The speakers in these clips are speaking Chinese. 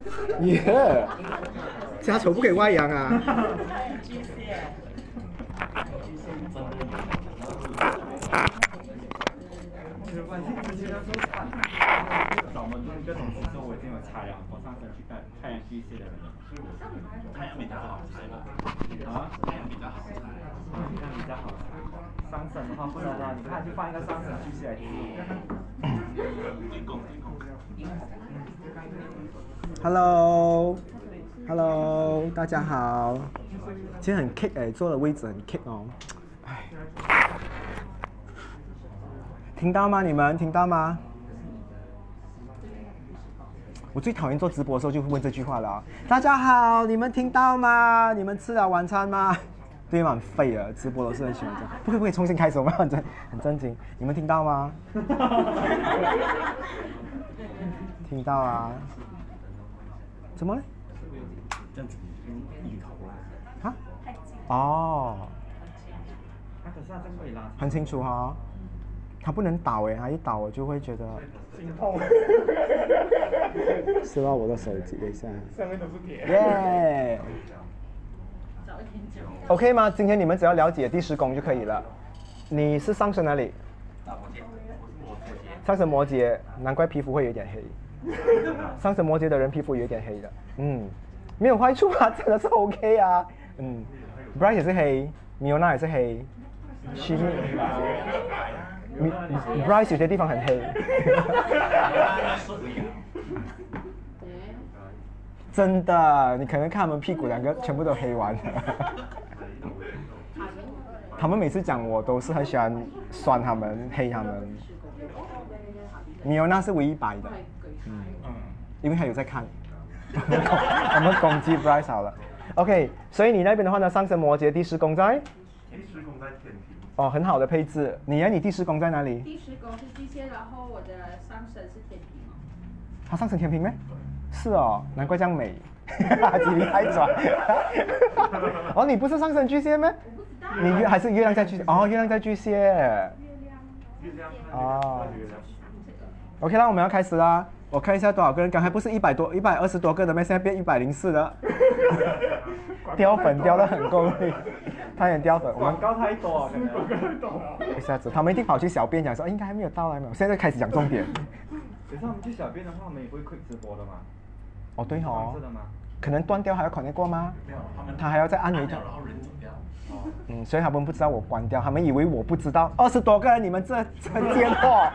耶，家丑不可以外扬啊。找我们各种星座，我已经有查了，我上升去看太阳巨蟹的人了。太阳比较好猜吧？啊，太阳比较好猜。太阳比较好猜。上升的话不能啊，你看就放一个上升巨蟹来听。进攻进攻。Hello，Hello，大家好。今天很 kick 哎、坐的位置很 kick 哦。哎，听到吗？你们听到吗？我最讨厌做直播的时候就会问这句话了啊、大家好，你们听到吗？你们吃了晚餐吗？对吗？很废啊，直播都是很喜欢这样。不可不可以重新开始？我们很正很正经。你们听到吗？听到啊？怎么了？哦，很清楚哈、他不能倒哎，他一倒我就会觉得。心痛。撕到我的手机，等一下。上面都是铁。耶、OK 吗？今天你们只要了解第十宫就可以了。你是上升哪里？上升摩羯，难怪皮肤会有点黑。上升摩羯的人皮肤有点黑的，嗯，没有坏处啊，真的是 OK 啊，嗯，Bright 也是黑，米欧娜也是黑，徐米，米 Bright 有些地方很黑，真的，你可能看他们屁股两个全部都黑完了。他们每次讲我都是很喜欢酸他们、黑他们。米欧娜是唯一白的，嗯嗯，因为他有在看。我们攻击 Bryce 好了。OK，所以你那边的话呢，上升摩羯第十宫在第十宫在天平。哦，很好的配置。你呢？你第十宫在哪里？第十宫是巨蟹，然后我的上升是天平。他上升天平咩？是哦，难怪这样美。吉利太转。哦，你不是上升巨蟹咩？你月还是月亮在巨？哦，月亮在巨蟹。月亮。月亮。哦。OK 那，我们要开始啦。我看一下多少个人，刚才不是一百多、一百二十多个的吗？现在变一百零四了。掉粉掉的很够力，他也掉粉。我们广告太多了。一下子，他们一定跑去小便讲说，应该还没有到来没有。现在开始讲重点。可是我们去小便的话，我们也不会 quick 直播的嘛。哦，对哦？可能断掉还要 connect 过吗？没有，他们他还要再按一下，然后人走掉。哦。嗯，所以他们不知道我关掉，他们以为我不知道。二十多个人，你们这这贱货！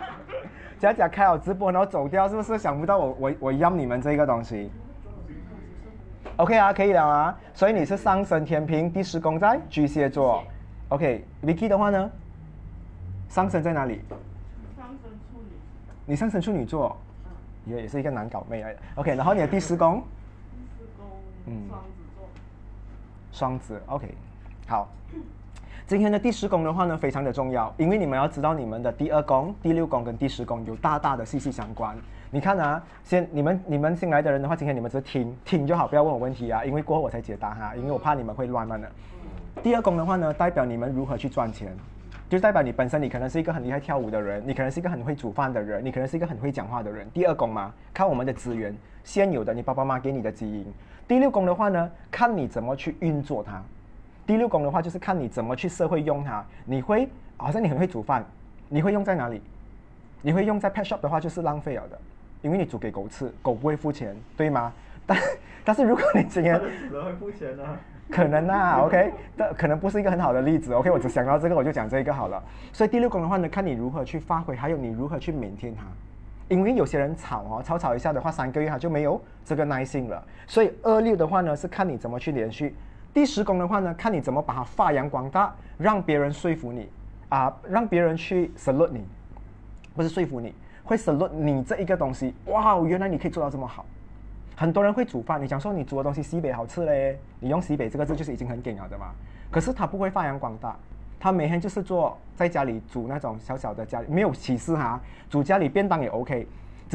假假开好直播然后走掉，是不是想不到我我我要你们这个东西？OK 啊，可以了啊。所以你是上升天平，第十宫在巨蟹座。OK，Vicky、的话呢？上升在哪里？上升处女。你上升处女座，也也是一个难搞妹来的。OK，然后你的第十宫第十宫嗯双子座。双子，OK，好。今天的第十宫的话呢，非常的重要，因为你们要知道你们的第二宫、第六宫跟第十宫有大大的息息相关。你看啊，先你们你们新来的人的话，今天你们只是听听就好，不要问我问题啊，因为过后我才解答哈，因为我怕你们会乱乱的。第二宫的话呢，代表你们如何去赚钱，就代表你本身你可能是一个很厉害跳舞的人，你可能是一个很会煮饭的人，你可能是一个很会讲话的人。第二宫嘛，看我们的资源，现有的你爸爸妈妈给你的基因。第六宫的话呢，看你怎么去运作它。第六宫的话就是看你怎么去社会用它。你会好像你很会煮饭，你会用在哪里？你会用在 pet shop 的话就是浪费了的，因为你煮给狗吃，狗不会付钱，对吗？但但是如果你今天死了会付钱啊。可能啊，OK，但可能不是一个很好的例子，OK，我只想到这个我就讲这一个好了。所以第六宫的话呢，看你如何去发挥，还有你如何去缅甸它。因为有些人吵哦，吵吵一下的话，三个月他就没有这个耐心了。所以二六的话呢，是看你怎么去连续；第十宫的话呢，看你怎么把它发扬光大，让别人说服你啊，让别人去 salute 你，不是说服你，会 salute 你这一个东西。哇，原来你可以做到这么好。很多人会煮饭，你讲说你煮的东西西北好吃嘞，你用西北这个字就是已经很顶了的嘛。可是他不会发扬光大，他每天就是做在家里煮那种小小的家里没有歧视哈，煮家里便当也 OK，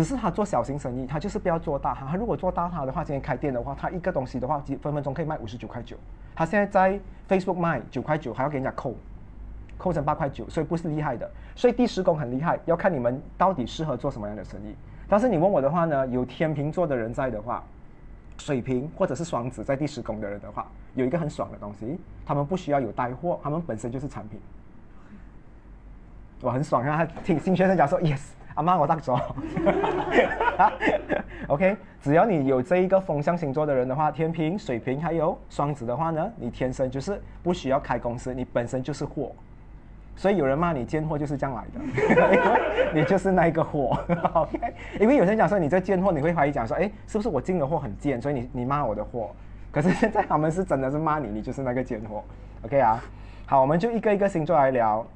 只是他做小型生意，他就是不要做大哈。他如果做大他的话，今天开店的话，他一个东西的话，几分分钟可以卖五十九块九。他现在在 Facebook 卖九块九，还要给人家扣，扣成八块九，所以不是厉害的。所以第十宫很厉害，要看你们到底适合做什么样的生意。但是你问我的话呢，有天秤座的人在的话，水瓶或者是双子在第十宫的人的话，有一个很爽的东西，他们不需要有带货，他们本身就是产品。我很爽啊！他听新学生讲说，yes，阿妈我大走。OK，只要你有这一个风象星座的人的话，天平、水瓶还有双子的话呢，你天生就是不需要开公司，你本身就是货。所以有人骂你贱货就是这样来的，你就是那一个货。OK，因为有些人讲说你这贱货，你会怀疑讲说，哎，是不是我进的货很贱，所以你你骂我的货？可是现在他们是真的是骂你，你就是那个贱货。OK 啊，好，我们就一个一个星座来聊，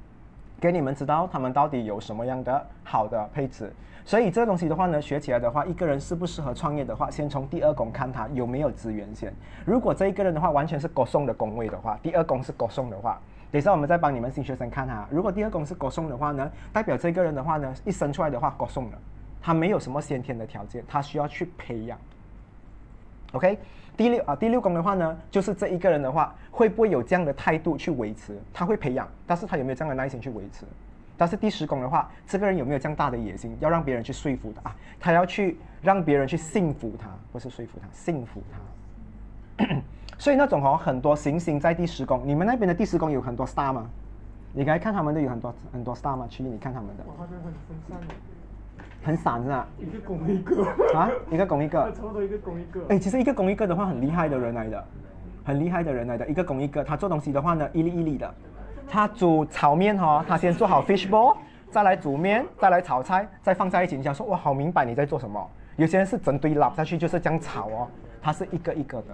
给你们知道他们到底有什么样的好的配置。所以这个东西的话呢，学起来的话，一个人适不适合创业的话，先从第二宫看他有没有资源先。如果这一个人的话完全是国送的宫位的话，第二宫是国送的话。等一下我们再帮你们新学生看哈，如果第二宫是国送的话呢，代表这个人的话呢，一生出来的话国送了，他没有什么先天的条件，他需要去培养。OK，第六啊第六宫的话呢，就是这一个人的话，会不会有这样的态度去维持？他会培养，但是他有没有这样的耐心去维持？但是第十宫的话，这个人有没有这样大的野心，要让别人去说服他？他要去让别人去信服他，不是说服他，信服他。所以那种哦，很多行星在第十宫，你们那边的第十宫有很多 star 吗？你刚才看他们都有很多很多 star 吗？其实你看他们的。我好像很分散的。很散是吧？一个拱一个。啊，一个拱一个。差不多一个拱一个。哎，其实一个拱一个的话，很厉害的人来的，很厉害的人来的。一个拱一个，他做东西的话呢，一粒一粒的。他煮炒面哈，他先做好 fish ball，再来煮面，再来炒菜，再放在一起。你想说哇，好明白你在做什么。有些人是整堆拉下去就是这样炒哦，他是一个一个的。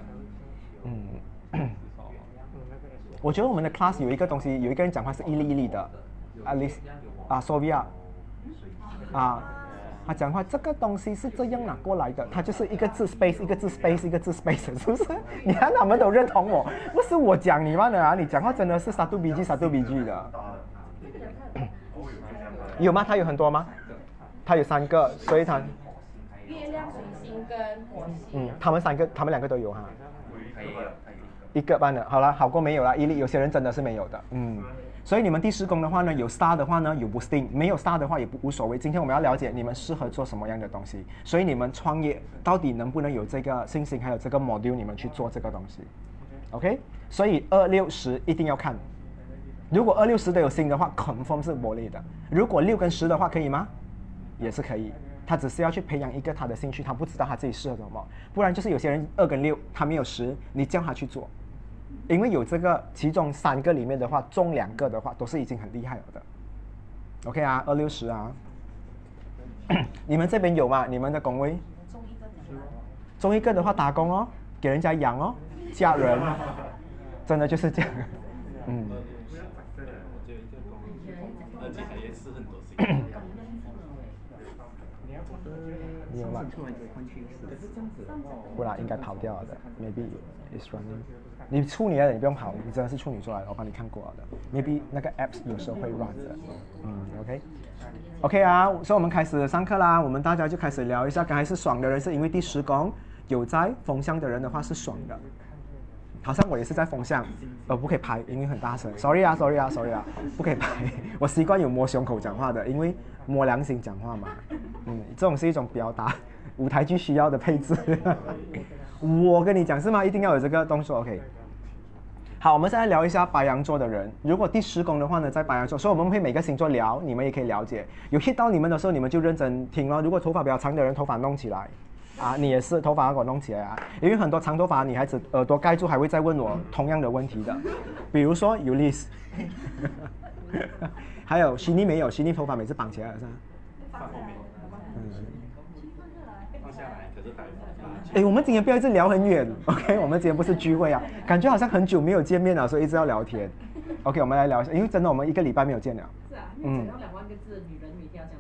嗯，我觉得我们的 class 有一个东西，有一个人讲话是一粒一粒的，Alice 啊，Sovia 啊，他讲话这个东西是这样拿过来的，他就是一个字 space 一个字 space 一个字 space，是不是？你看他们都认同我，不是我讲你们的啊，你讲话真的是杀杜比 G 杀杜比 G 的。有吗？他有很多吗？他有三个，所以他月亮、水星跟火星。嗯，他们三个，他们两个都有哈。一个半的，好了，好过没有了。一粒，有些人真的是没有的，嗯。所以你们第四宫的话呢，有 star 的话呢，有 boosting；没有 star 的话也不无所谓。今天我们要了解你们适合做什么样的东西，所以你们创业到底能不能有这个信心，还有这个 module，你们去做这个东西，OK？所以二六十一定要看。如果二六十都有星的话，confirm 是魔力的。如果六跟十的话，可以吗？也是可以。他只是要去培养一个他的兴趣，他不知道他自己适合什么。不然就是有些人二跟六他没有十，你叫他去做。因为有这个其中三个里面的话，中两个的话都是已经很厉害了的。OK 啊，二六十啊，你们这边有吗？你们的工位？中一个，中一个的话打工哦，给人家养哦，嫁人，真的就是这样。嗯。你有吗？不然应该跑掉了的，maybe is running。你处女来的你不用跑，你真的是处女座来的，我帮你看过了的。Maybe 那个 apps 有时候会 run 的。嗯，OK，OK 啊，所以我们开始上课啦。我们大家就开始聊一下，刚才是爽的人是因为第十宫有在风向的人的话是爽的。好像我也是在风向，呃，不可以拍，因为很大声。Sorry 啊，Sorry 啊，Sorry 啊，不可以拍。我习惯有摸胸口讲话的，因为摸良心讲话嘛。嗯，这种是一种表达，舞台剧需要的配置。我跟你讲是吗？一定要有这个动作，OK。好，我们现在聊一下白羊座的人。如果第十宫的话呢，在白羊座，所以我们会每个星座聊，你们也可以了解。有 hit 到你们的时候，你们就认真听哦。如果头发比较长的人，头发弄起来，啊，你也是头发要给我弄起来啊。因为很多长头发女孩子耳朵盖住，还会再问我同样的问题的。比如说 Ulyss，还有 n y 没有 n y 头发每次绑起来是吧？哎，我们今天不要一直聊很远，OK？我们今天不是聚会啊，感觉好像很久没有见面了，所以一直要聊天。OK，我们来聊一下，因为真的我们一个礼拜没有见了。是啊，嗯。讲两万个字，女人一定要讲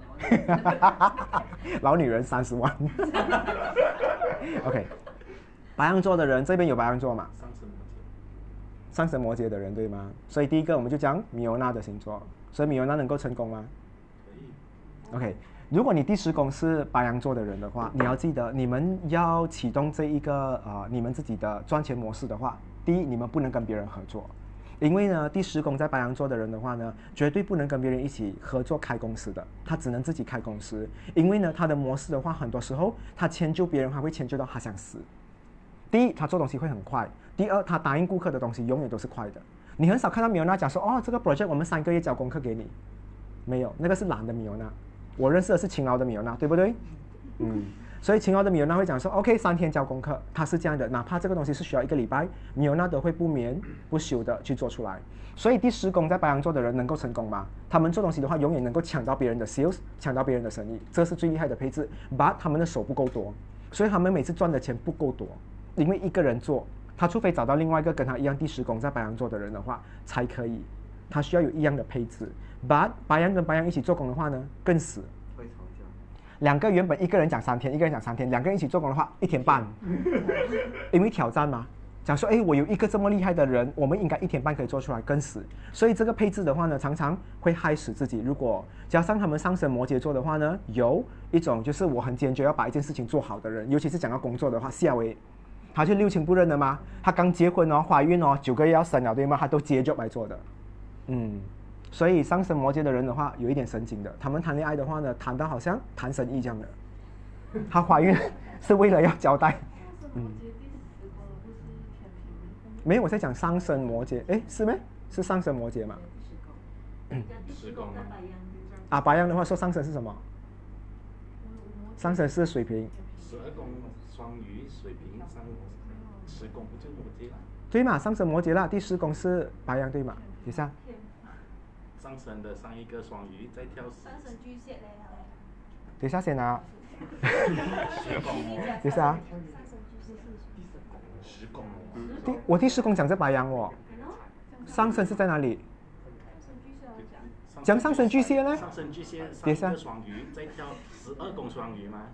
两万。老女人三十万。OK，白羊座的人这边有白羊座嘛？上升摩羯。上升摩羯的人对吗？所以第一个我们就讲米欧娜的星座，所以米欧娜能够成功吗？可以。OK。如果你第十宫是白羊座的人的话，你要记得，你们要启动这一个呃，你们自己的赚钱模式的话，第一，你们不能跟别人合作，因为呢，第十宫在白羊座的人的话呢，绝对不能跟别人一起合作开公司的，他只能自己开公司，因为呢，他的模式的话，很多时候他迁就别人，还会迁就到他想死。第一，他做东西会很快；第二，他答应顾客的东西永远都是快的。你很少看到米欧娜讲说，哦，这个 project 我们三个月交功课给你，没有，那个是懒的米欧娜。我认识的是勤劳的米欧娜，对不对？嗯，所以勤劳的米欧娜会讲说，OK，三天交功课，他是这样的，哪怕这个东西是需要一个礼拜，米欧娜都会不眠不休的去做出来。所以第十宫在白羊座的人能够成功吗？他们做东西的话，永远能够抢到别人的 sales，抢到别人的生意，这是最厉害的配置。But 他们的手不够多，所以他们每次赚的钱不够多，因为一个人做，他除非找到另外一个跟他一样第十宫在白羊座的人的话，才可以。他需要有一样的配置。But 白羊跟白羊一起做工的话呢，更死。会吵架。两个原本一个人讲三天，一个人讲三天，两个人一起做工的话，一天半，因为挑战嘛。讲说，哎，我有一个这么厉害的人，我们应该一天半可以做出来，更死。所以这个配置的话呢，常常会害死自己。如果加上他们上升摩羯座的话呢，有一种就是我很坚决要把一件事情做好的人，尤其是讲到工作的话，夏威，他就六亲不认的吗？他刚结婚哦，怀孕哦，九个月要生了对吗？他都接着来做的，嗯。所以上升摩羯的人的话，有一点神经的。他们谈恋爱的话呢，谈到好像谈生意这样的。她怀孕是为了要交代，嗯。没有，我在讲上升摩羯，哎，是没？是上升摩羯嘛？十宫啊，白羊的话说上升是什么？上升是水瓶。十二宫双鱼、水瓶、上十宫不就摩羯了？对嘛，上升摩羯啦，第十宫是白羊对嘛？等下。上升的上一个双鱼，再跳。上升巨蟹嘞。等下先拿。十宫。等下。十宫。第我第十宫讲在白羊哦。上升是在哪里？讲上升巨蟹呢？上升巨蟹，上一个双鱼，再跳十二宫双鱼吗？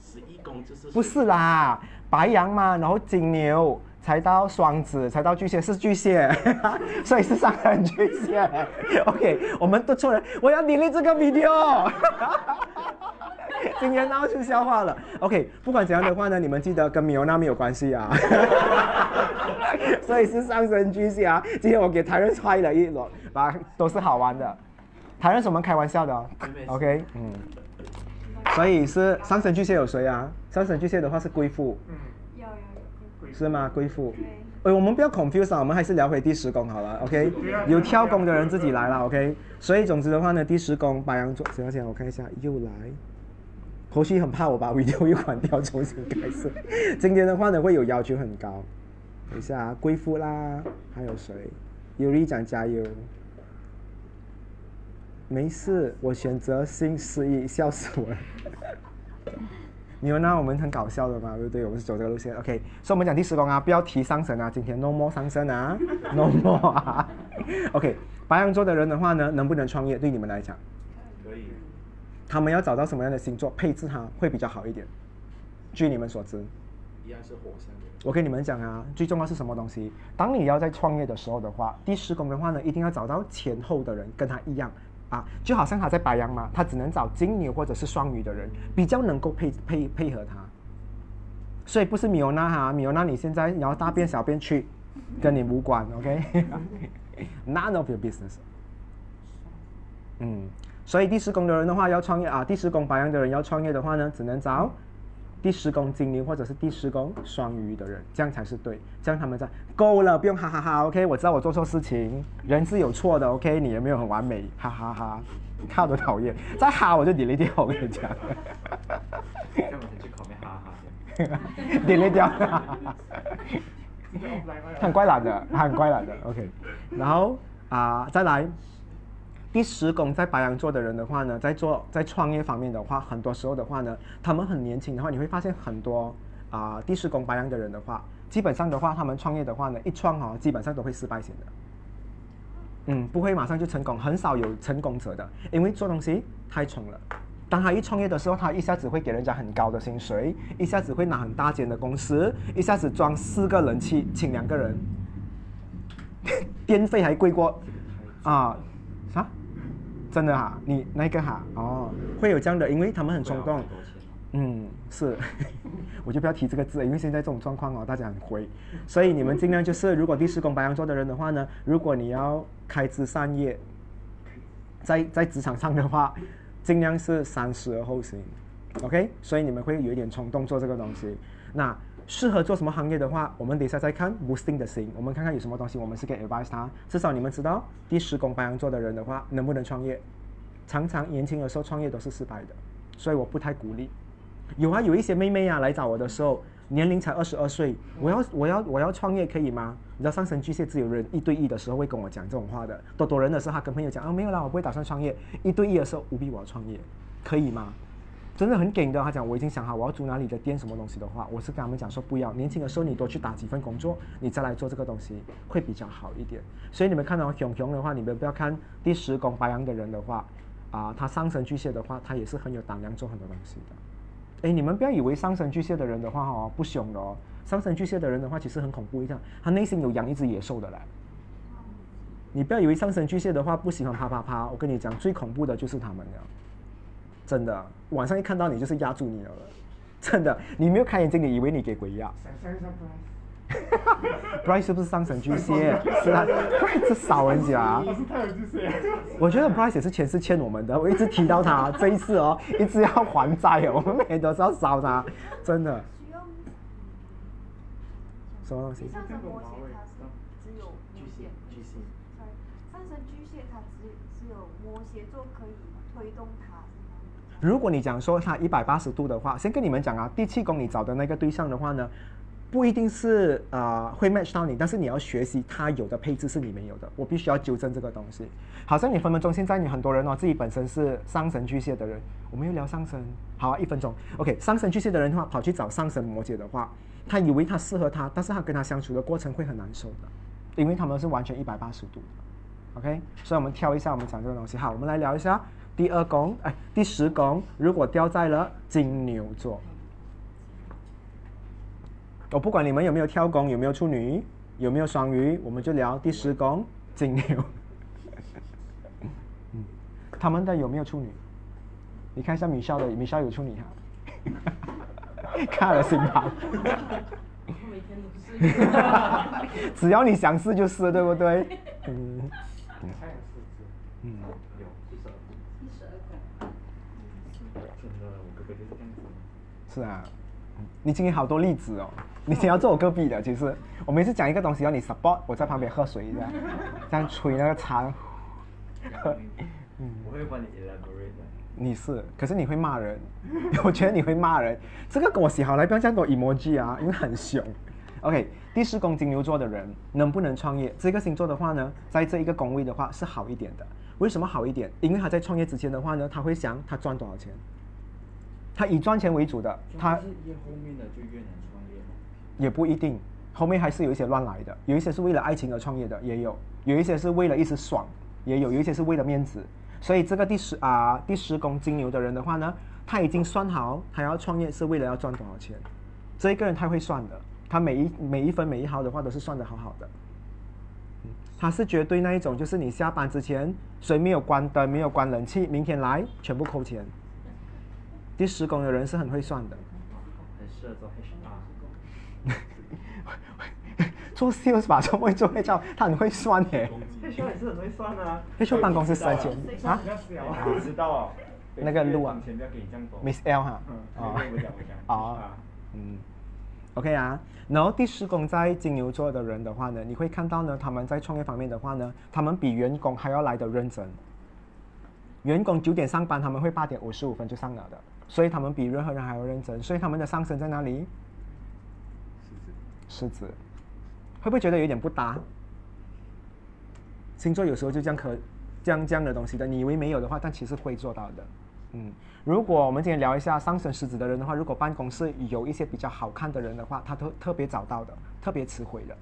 十一宫就是。不是啦，白羊嘛，然后金牛。才到双子，才到巨蟹是巨蟹，所以是上升巨蟹。OK，我们都错了，我要努力这个 video。今天闹出笑话了。OK，不管怎样的话呢，你们记得跟米欧娜没有关系啊。所以是上升巨蟹啊。今天我给台人踹了一轮，把都是好玩的。台人是我们开玩笑的。OK，嗯。所以是上升巨蟹有谁啊？上升巨蟹的话是贵妇。是吗，贵妇？哎，我们不要 confuse 啊，我们还是聊回第十宫好了，OK？有跳宫的人自己来了，OK？所以总之的话呢，第十宫白羊座，等下我看一下，又来。后续很怕我把 video 又关掉，重新开始。今天的话呢，会有要求很高。等一下，贵妇啦，还有谁？有力讲加油。没事，我选择新失忆，笑死我了。你们呢？我们很搞笑的嘛，对不对？我们是走这个路线，OK。所以我们讲第十宫啊，不要提上升啊，今天 no more 上升啊，no more 啊。OK，白羊座的人的话呢，能不能创业？对你们来讲，可以。他们要找到什么样的星座配置，它会比较好一点？据你们所知，一样是火象的。我跟你们讲啊，最重要是什么东西？当你要在创业的时候的话，第十宫的话呢，一定要找到前后的人跟他一样。啊，就好像他在白羊嘛，他只能找金牛或者是双鱼的人，比较能够配配配合他。所以不是米欧娜哈，米欧娜你现在你要大便小便去，跟你无关，OK？None of your business。嗯，所以第四宫的人的话要创业啊，第四宫白羊的人要创业的话呢，只能找。第十宫金牛或者是第十宫双鱼的人，这样才是对。这样他们在够了，不用哈哈哈。OK，我知道我做错事情，人是有错的。OK，你也没有很完美，哈哈哈。看多讨厌，再哈我就 delete 掉。我跟你讲。这样我去考面哈哈。delete 掉。很怪懒的，很怪懒的。OK，然后啊，再来。第十宫在白羊座的人的话呢，在做在创业方面的话，很多时候的话呢，他们很年轻的话，你会发现很多啊，第十宫白羊的人的话，基本上的话，他们创业的话呢，一创哦，基本上都会失败型的，嗯，不会马上就成功，很少有成功者的，因为做东西太冲了。当他一创业的时候，他一下子会给人家很高的薪水，一下子会拿很大间的公司，一下子装四个人去请两个人，电费还贵过啊。真的哈，你那个哈哦，会有这样的，因为他们很冲动。嗯，是，我就不要提这个字，因为现在这种状况哦，大家很灰，所以你们尽量就是，如果第四宫白羊座的人的话呢，如果你要开枝散叶，在 在职场上的话，尽量是三思而后行，OK？所以你们会有一点冲动做这个东西。那适合做什么行业的话，我们等一下再看 boosting 的心，我们看看有什么东西我们是可以 advise 他。至少你们知道，第十宫白羊座的人的话，能不能创业？常常年轻的时候创业都是失败的，所以我不太鼓励。有啊，有一些妹妹啊来找我的时候，年龄才二十二岁，我要我要我要创业可以吗？你知道上升巨蟹自由人一对一的时候会跟我讲这种话的，多多人的时候他跟朋友讲啊没有啦，我不会打算创业。一对一的时候务必我要创业，可以吗？真的很给的，他讲我已经想好我要租哪里的店什么东西的话，我是跟他们讲说不要，年轻的时候你多去打几份工作，你再来做这个东西会比较好一点。所以你们看到熊熊的话，你们不要看第十宫白羊的人的话，啊，他上升巨蟹的话，他也是很有胆量做很多东西的。哎，你们不要以为上升巨蟹的人的话哦不凶的哦，上升巨蟹的人的话其实很恐怖一样，他内心有养一只野兽的嘞。你不要以为上升巨蟹的话不喜欢啪啪啪，我跟你讲，最恐怖的就是他们了。真的，晚上一看到你就是压住你了，真的，你没有开眼睛，你以为你给鬼压。Bryce 是不是上神巨蟹？是啊，Bryce 少人家。我是太阳巨蟹。我觉得 Bryce 也是前世欠我们的，我一直提到他，这一次哦，一直要还债哦，我们每天都是要烧他，真的。什么东西？上升摩羯它是只有巨蟹，巨蟹。上升巨蟹它只只有摩羯座可以推动它。如果你讲说他一百八十度的话，先跟你们讲啊，第七宫你找的那个对象的话呢，不一定是啊会 match 到你，但是你要学习他有的配置是你没有的，我必须要纠正这个东西。好像你分分钟现在你很多人哦，自己本身是上升巨蟹的人，我们又聊上升，好，一分钟，OK，上升巨蟹的人的话跑去找上升摩羯的话，他以为他适合他，但是他跟他相处的过程会很难受的，因为他们是完全一百八十度的，OK，所以我们挑一下我们讲这个东西，好，我们来聊一下。第二宫，哎，第十宫如果掉在了金牛座，我不管你们有没有跳宫，有没有处女，有没有双鱼，我们就聊第十宫金牛。嗯，他们的有没有处女？你看一下米少的，米少有处女哈。看了心吧。只要你想试就试，对不对？嗯。嗯。是啊，你今天好多例子哦。你想要做我隔壁的，其实我每次讲一个东西要你 support，我在旁边喝水一下，这样吹那个茶。嗯，我会帮你 elaborate 的。你是，可是你会骂人，我觉得你会骂人。这个跟我写好了，不要这样多 emoji 啊，因为很凶。OK，第四宫金牛座的人能不能创业？这个星座的话呢，在这一个宫位的话是好一点的。为什么好一点？因为他在创业之前的话呢，他会想他赚多少钱。他以赚钱为主的，他越后面的就越难创业也不一定，后面还是有一些乱来的，有一些是为了爱情而创业的，也有；有一些是为了一时爽，也有；有一些是为了面子。所以这个第十啊第十宫金牛的人的话呢，他已经算好他要创业是为了要赚多少钱。这一个人太会算的，他每一每一分每一毫的话都是算的好好的。他是绝对那一种，就是你下班之前谁没有关灯、没有关冷气，明天来全部扣钱。第十宫的人是很会算的，很适合做 HR。做 sales 吧，做会做 HR，他很会算耶。HR 也是很会算啊。HR 办公室三千啊？我知道哦。那个路啊，Miss L 哈。啊。啊。嗯。OK 啊，然后第十宫在金牛座的人的话呢，你会看到呢，他们在创业方面的话呢，他们比员工还要来的认真。员工九点上班，他们会八点五十五分就上了的。所以他们比任何人还要认真，所以他们的上升在哪里？狮子，狮子，会不会觉得有点不搭？星座有时候就这样可这样这样的东西的，你以为没有的话，但其实会做到的。嗯，如果我们今天聊一下上升狮子的人的话，如果办公室有一些比较好看的人的话，他特特别找到的，特别吃亏的。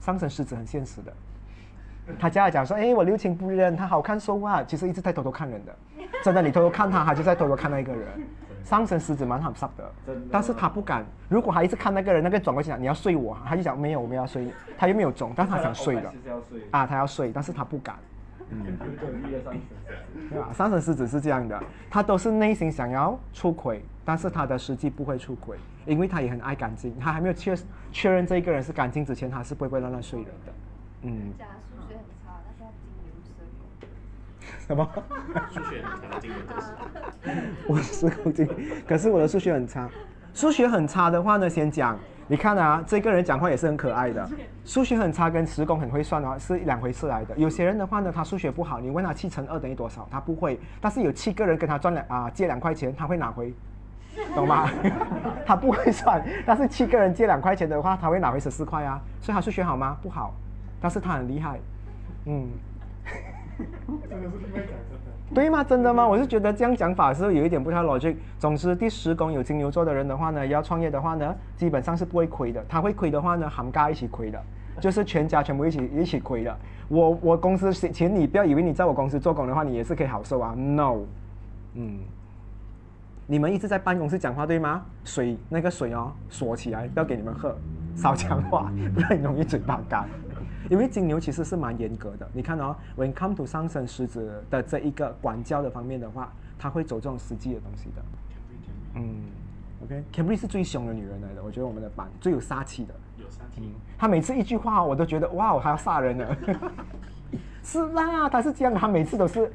上升狮子很现实的，他家里讲说，哎，我六亲不认，他好看说话，其实一直在偷偷看人的。真的，你偷偷看他，他就在偷偷看那个人。上升狮子蛮好杀的，但是他不敢。如果他一直看那个人，那个转过去讲你要睡我，他就讲没有，我们要睡。他又没有中，但他想睡了。啊，他要睡，但是他不敢。嗯。对吧？上升狮子是这样的，他都是内心想要出轨，但是他的实际不会出轨，因为他也很爱干净。他还没有确确认这一个人是干净之前，他是不会乱乱睡人的。嗯。什么？数学很差，金牛座是。我是数金，可是我的数学很差。数学很差的话呢，先讲，你看啊，这个人讲话也是很可爱的。数学很差跟时工很会算的话是两回事来的。有些人的话呢，他数学不好，你问他七乘二等于多少，他不会。但是有七个人跟他赚两啊借两块钱，他会拿回，懂吗？他不会算，但是七个人借两块钱的话，他会拿回十四块啊。所以他数学好吗？不好，但是他很厉害，嗯。对吗？真的吗？我是觉得这样讲法是有一点不太 logic。总之，第十宫有金牛座的人的话呢，要创业的话呢，基本上是不会亏的。他会亏的话呢，含家一起亏的，就是全家全部一起一起亏的。我我公司钱，你不要以为你在我公司做工的话，你也是可以好受啊。No，嗯，你们一直在办公室讲话对吗？水那个水哦，锁起来，要给你们喝，少讲话，不然容易嘴巴干。因为金牛其实是蛮严格的，你看哦，when come to 上升狮子的这一个管教的方面的话，他会走这种实际的东西的。嗯，OK，Camry 是最凶的女人来的，我觉得我们的班最有杀气的。有杀气，她每次一句话我都觉得哇，我还要杀人了。是啦，她是这样，她每次都是，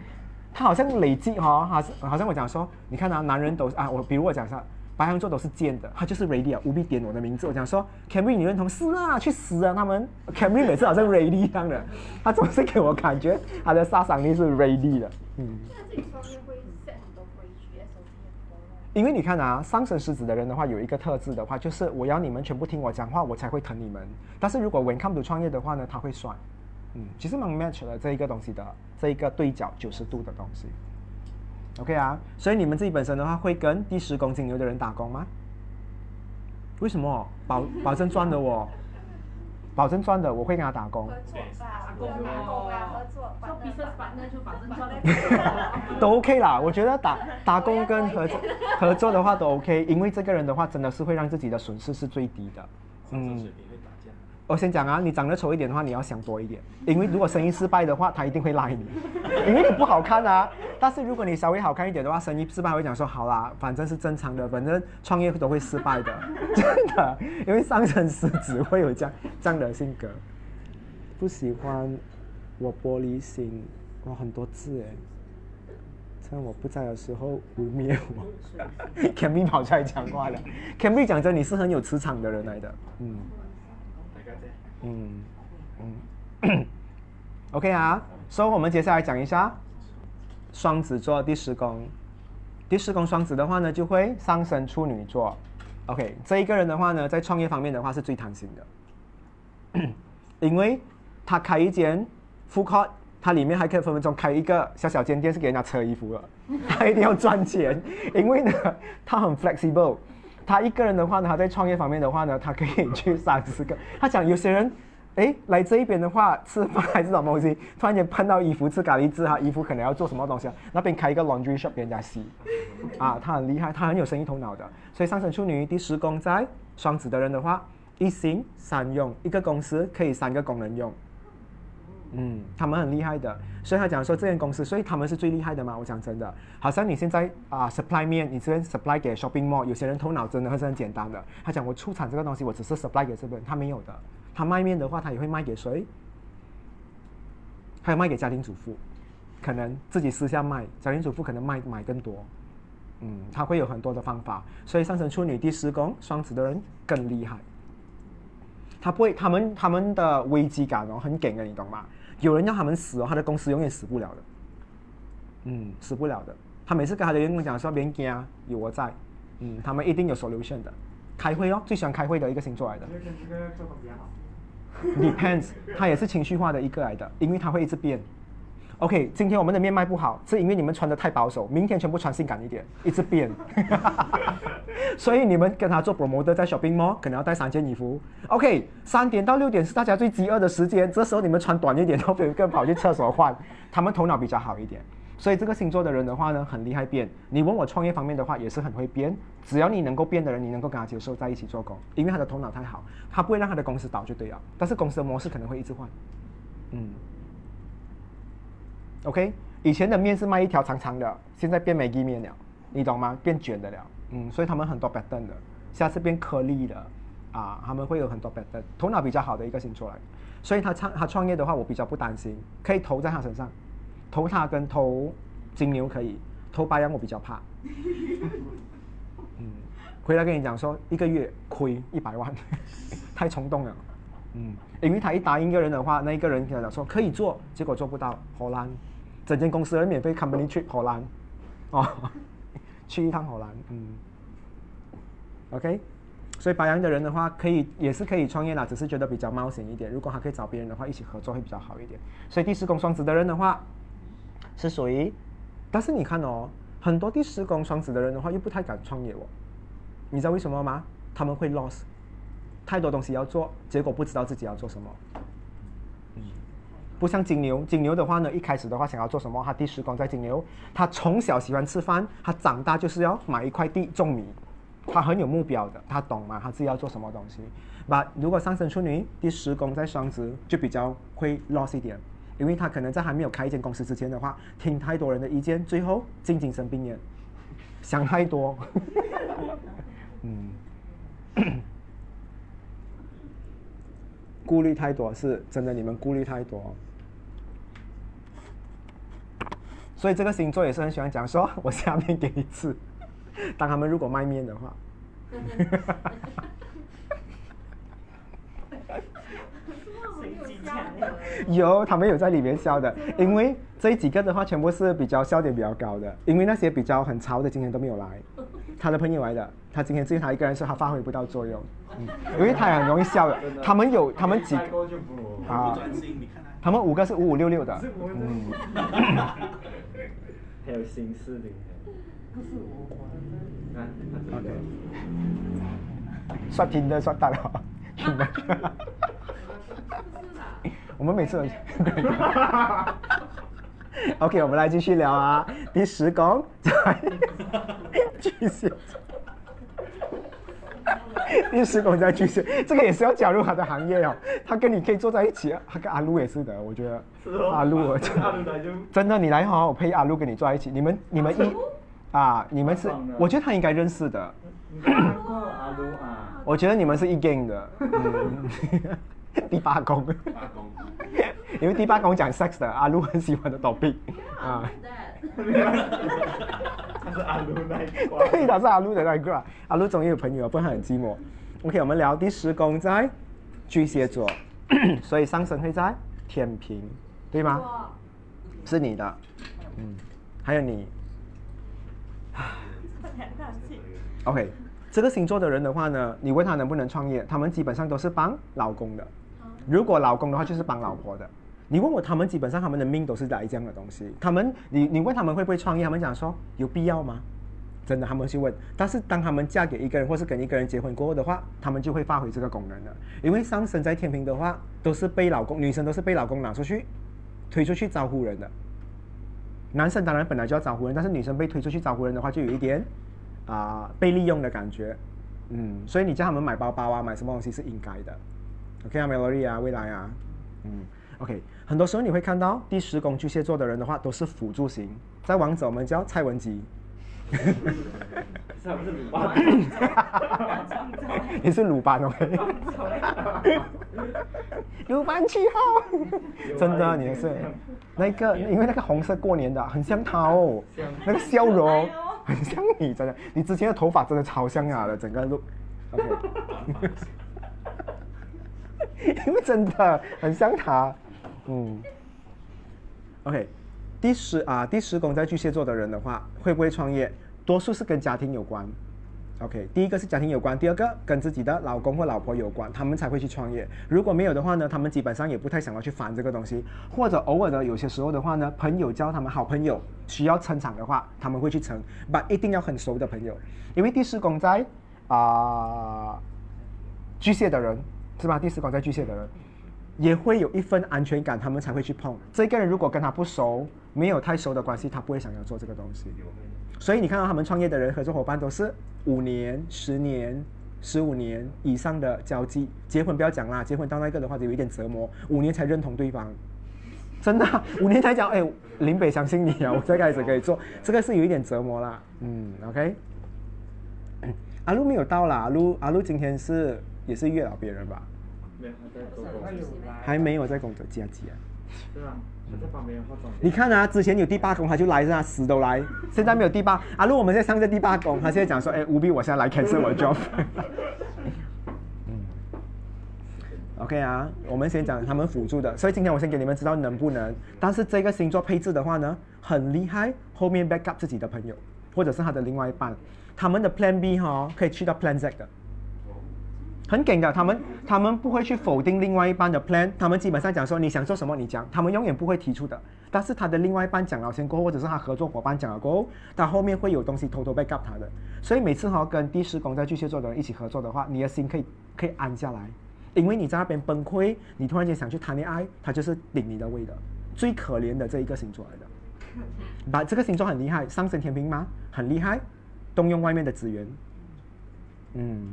她好像累积哈、好像好像我讲说，你看啊，男人都啊，我比如我讲一下。白羊座都是贱的，他就是 ready 啊，务必点我的名字。我讲说，Camry 你认同？是啊，去死啊！他们 Camry 每次好像 ready 一样的，他总是给我感觉他的杀伤力是 ready 的。嗯，因为你看啊，上升狮子的人的话，有一个特质的话，就是我要你们全部听我讲话，我才会疼你们。但是如果 When come to 创业的话呢，他会算。嗯，其实蛮 match 了这一个东西的，这一个对角九十度的东西。OK 啊，所以你们自己本身的话，会跟第十公斤牛的人打工吗？为什么？保 保证赚的我，保证赚的我会跟他打工合，作吧，打工啊，合作，做 business partner 就反正赚了。都 OK 啦。我觉得打 打工跟合作合作的话都 OK，因为这个人的话真的是会让自己的损失是最低的。嗯。我先讲啊，你长得丑一点的话，你要想多一点，因为如果生意失败的话，他一定会赖你，因为你不好看啊。但是如果你稍微好看一点的话，生意失败会讲说好啦，反正是正常的，反正创业都会失败的，真的，因为上升狮子会有这样这样的性格。不喜欢我玻璃心，我，很多字哎。趁我不在的时候污蔑我 i 跑出来讲话了 i 讲真，你是很有磁场的人来的，嗯。嗯嗯，OK 啊，所以我们接下来讲一下双子座第十宫。第十宫双子的话呢，就会上升处女座。OK，这一个人的话呢，在创业方面的话是最贪心的，因为他开一间 food court，他里面还可以分分钟开一个小小间店是给人家车衣服的，他一定要赚钱，因为呢，他很 flexible。他一个人的话呢，他在创业方面的话呢，他可以去三四个。他讲有些人，哎，来这一边的话吃饭还是什么东西，突然间碰到衣服吃咖喱汁，他衣服可能要做什么东西啊？那边开一个 laundry shop 给人家洗，啊，他很厉害，他很有生意头脑的。所以上升处女第十宫在双子的人的话，一心三用，一个公司可以三个工人用。嗯，他们很厉害的，所以他讲说这间公司，所以他们是最厉害的嘛。我讲真的，好像你现在啊、supply 面，你这边 supply 给 shopping mall，有些人头脑真的还是很简单的。他讲我出产这个东西，我只是 supply 给这边，他没有的。他卖面的话，他也会卖给谁？还有卖给家庭主妇，可能自己私下卖，家庭主妇可能卖买更多。嗯，他会有很多的方法，所以上升处女第十宫双子的人更厉害。他不会，他们他们的危机感哦很紧的，你懂吗？有人要他们死哦，他的公司永远死不了的。嗯，死不了的。他每次跟他的员工讲说别惊啊，有我在。嗯，他们一定有 solution 的。开会哦，最喜欢开会的一个星座来的。这个做的比较好。Depends，他也是情绪化的一个来的，因为他会一直变。OK，今天我们的面卖不好，是因为你们穿的太保守，明天全部穿性感一点，一直变。所以你们跟他做 promoter 在 shopping mall 可能要带三件衣服。OK，三点到六点是大家最饥饿的时间，这时候你们穿短一点，然后有一个人跑去厕所换，他们头脑比较好一点。所以这个星座的人的话呢，很厉害变。你问我创业方面的话，也是很会变。只要你能够变的人，你能够跟他接受在一起做工，因为他的头脑太好，他不会让他的公司倒就对了。但是公司的模式可能会一直换。嗯。OK，以前的面是卖一条长长的，现在变 Maggi 面了，你懂吗？变卷的了。嗯，所以他们很多 pattern 的，下次变颗粒的，啊，他们会有很多 pattern，头脑比较好的一个星座来。所以他创他创业的话，我比较不担心，可以投在他身上，投他跟投金牛可以，投白羊我比较怕。嗯回来跟你讲说一个月亏一百万，太冲动了。嗯，因为他一答应一个人的话，那一个人跟他讲说可以做，结果做不到，荷兰，整间公司人免费 company trip 荷兰，哦，去一趟荷兰，嗯，OK，所以白羊的人的话，可以也是可以创业啦，只是觉得比较冒险一点。如果还可以找别人的话，一起合作会比较好一点。所以第四宫双子的人的话，是属于，但是你看哦，很多第四宫双子的人的话，又不太敢创业哦。你知道为什么吗？他们会 loss，太多东西要做，结果不知道自己要做什么。不像金牛，金牛的话呢，一开始的话想要做什么，他第十宫在金牛，他从小喜欢吃饭，他长大就是要买一块地种米，他很有目标的，他懂吗？他自己要做什么东西。把如果上升处女，第十宫在双子，就比较会 lost 一点，因为他可能在还没有开一间公司之前的话，听太多人的意见，最后进精神病院，想太多。嗯，顾虑太多是真的，你们顾虑太多。所以这个星座也是很喜欢讲说，我下面给你吃。当他们如果卖面的话，有他们有在里面笑的，因为这几个的话全部是比较笑点比较高的，因为那些比较很潮的今天都没有来，他的朋友来的，他今天只有他一个人说他发挥不到作用，嗯，因为他很容易笑的，他们有他们几代购就不啊。他。们五个是五五六六的，嗯，还有新势力。不是我，我看他这个。刷听的刷大了，听的。我们每次都 OK，我们来继续聊啊。第十宫 继续，第十公在巨蟹，这个也是要加入他的行业哦。他跟你可以坐在一起啊，他跟阿露也是的，我觉得。阿路，我 真阿鲁来就。真的，你来好，我陪阿露跟你坐在一起。你们你们一啊，你们是我觉得他应该认识的。阿鲁啊？我觉得你们是一 gang 的，嗯，第八宫，八公，因为第八宫讲 sex 的，阿露很喜欢的 topic 啊，他是阿鲁那一块。对，他是阿鲁的那一个，阿路终于有朋友了，不然他很寂寞。OK，我们聊第十宫在巨蟹座，所以上升会在天平，对吗？是你的，嗯，还有你。，OK。这个星座的人的话呢，你问他能不能创业，他们基本上都是帮老公的。如果老公的话，就是帮老婆的。你问我，他们基本上他们的命都是来这样的东西。他们，你你问他们会不会创业，他们讲说有必要吗？真的，他们去问。但是当他们嫁给一个人，或是跟一个人结婚过后的话，他们就会发挥这个功能了。因为上升在天平的话，都是被老公，女生都是被老公拿出去，推出去招呼人的。男生当然本来就要招呼人，但是女生被推出去招呼人的话，就有一点啊、被利用的感觉。嗯，所以你叫他们买包包啊，买什么东西是应该的。OK 啊，Melody 啊，未来啊，嗯，OK。很多时候你会看到第十宫巨蟹座的人的话，都是辅助型。在王者我们叫蔡文姬，是他们是鲁班。你是鲁班 OK？鲁班七号，真的你是那个，因为那个红色过年的很像他哦，那个笑容很像你，真的，你之前的头发真的超像啊的整个 look。OK，因为真的很像他，嗯。OK，第十啊，第十宫在巨蟹座的人的话，会不会创业？多数是跟家庭有关。OK，第一个是家庭有关，第二个跟自己的老公或老婆有关，他们才会去创业。如果没有的话呢，他们基本上也不太想要去烦这个东西，或者偶尔的有些时候的话呢，朋友教他们好朋友需要撑场的话，他们会去撑，但一定要很熟的朋友，因为第十宫在啊、巨蟹的人是吧？第十宫在巨蟹的人也会有一份安全感，他们才会去碰。这个人如果跟他不熟，没有太熟的关系，他不会想要做这个东西。所以你看到他们创业的人，合作伙伴都是五年、十年、十五年以上的交际。结婚不要讲啦，结婚到那个的话就有一点折磨，五年才认同对方。真的、五年才讲，哎，林北相信你啊，我再开始可以做，这个是有一点折磨啦。嗯，OK。阿路没有到啦，阿路阿路今天是也是月老别人吧？没有，他在做工。还没有在工作，加急啊。是啊，他在旁边化妆。你看啊，之前有第八宫他就来是啊，死都来。现在没有第八啊，如果我们现在上这第八宫，他现在讲说，哎，务必我现在来 cancel 我的 job。嗯，OK 啊，我们先讲他们辅助的，所以今天我先给你们知道能不能，但是这个星座配置的话呢，很厉害，后面 backup 自己的朋友，或者是他的另外一半，他们的 Plan B 哈、可以去到 Plan Z 的。很梗的，他们他们不会去否定另外一半的 plan，他们基本上讲说你想做什么你讲，他们永远不会提出的。但是他的另外一半讲了先过后，或者是他合作伙伴讲了过后，他后面会有东西偷偷被告他的。所以每次哈、跟第十宫在巨蟹座的人一起合作的话，你的心可以可以安下来，因为你在那边崩溃，你突然间想去谈恋爱，他就是顶你的位的，最可怜的这一个星座来的。把这个星座很厉害，上升天平吗？很厉害，动用外面的资源，嗯。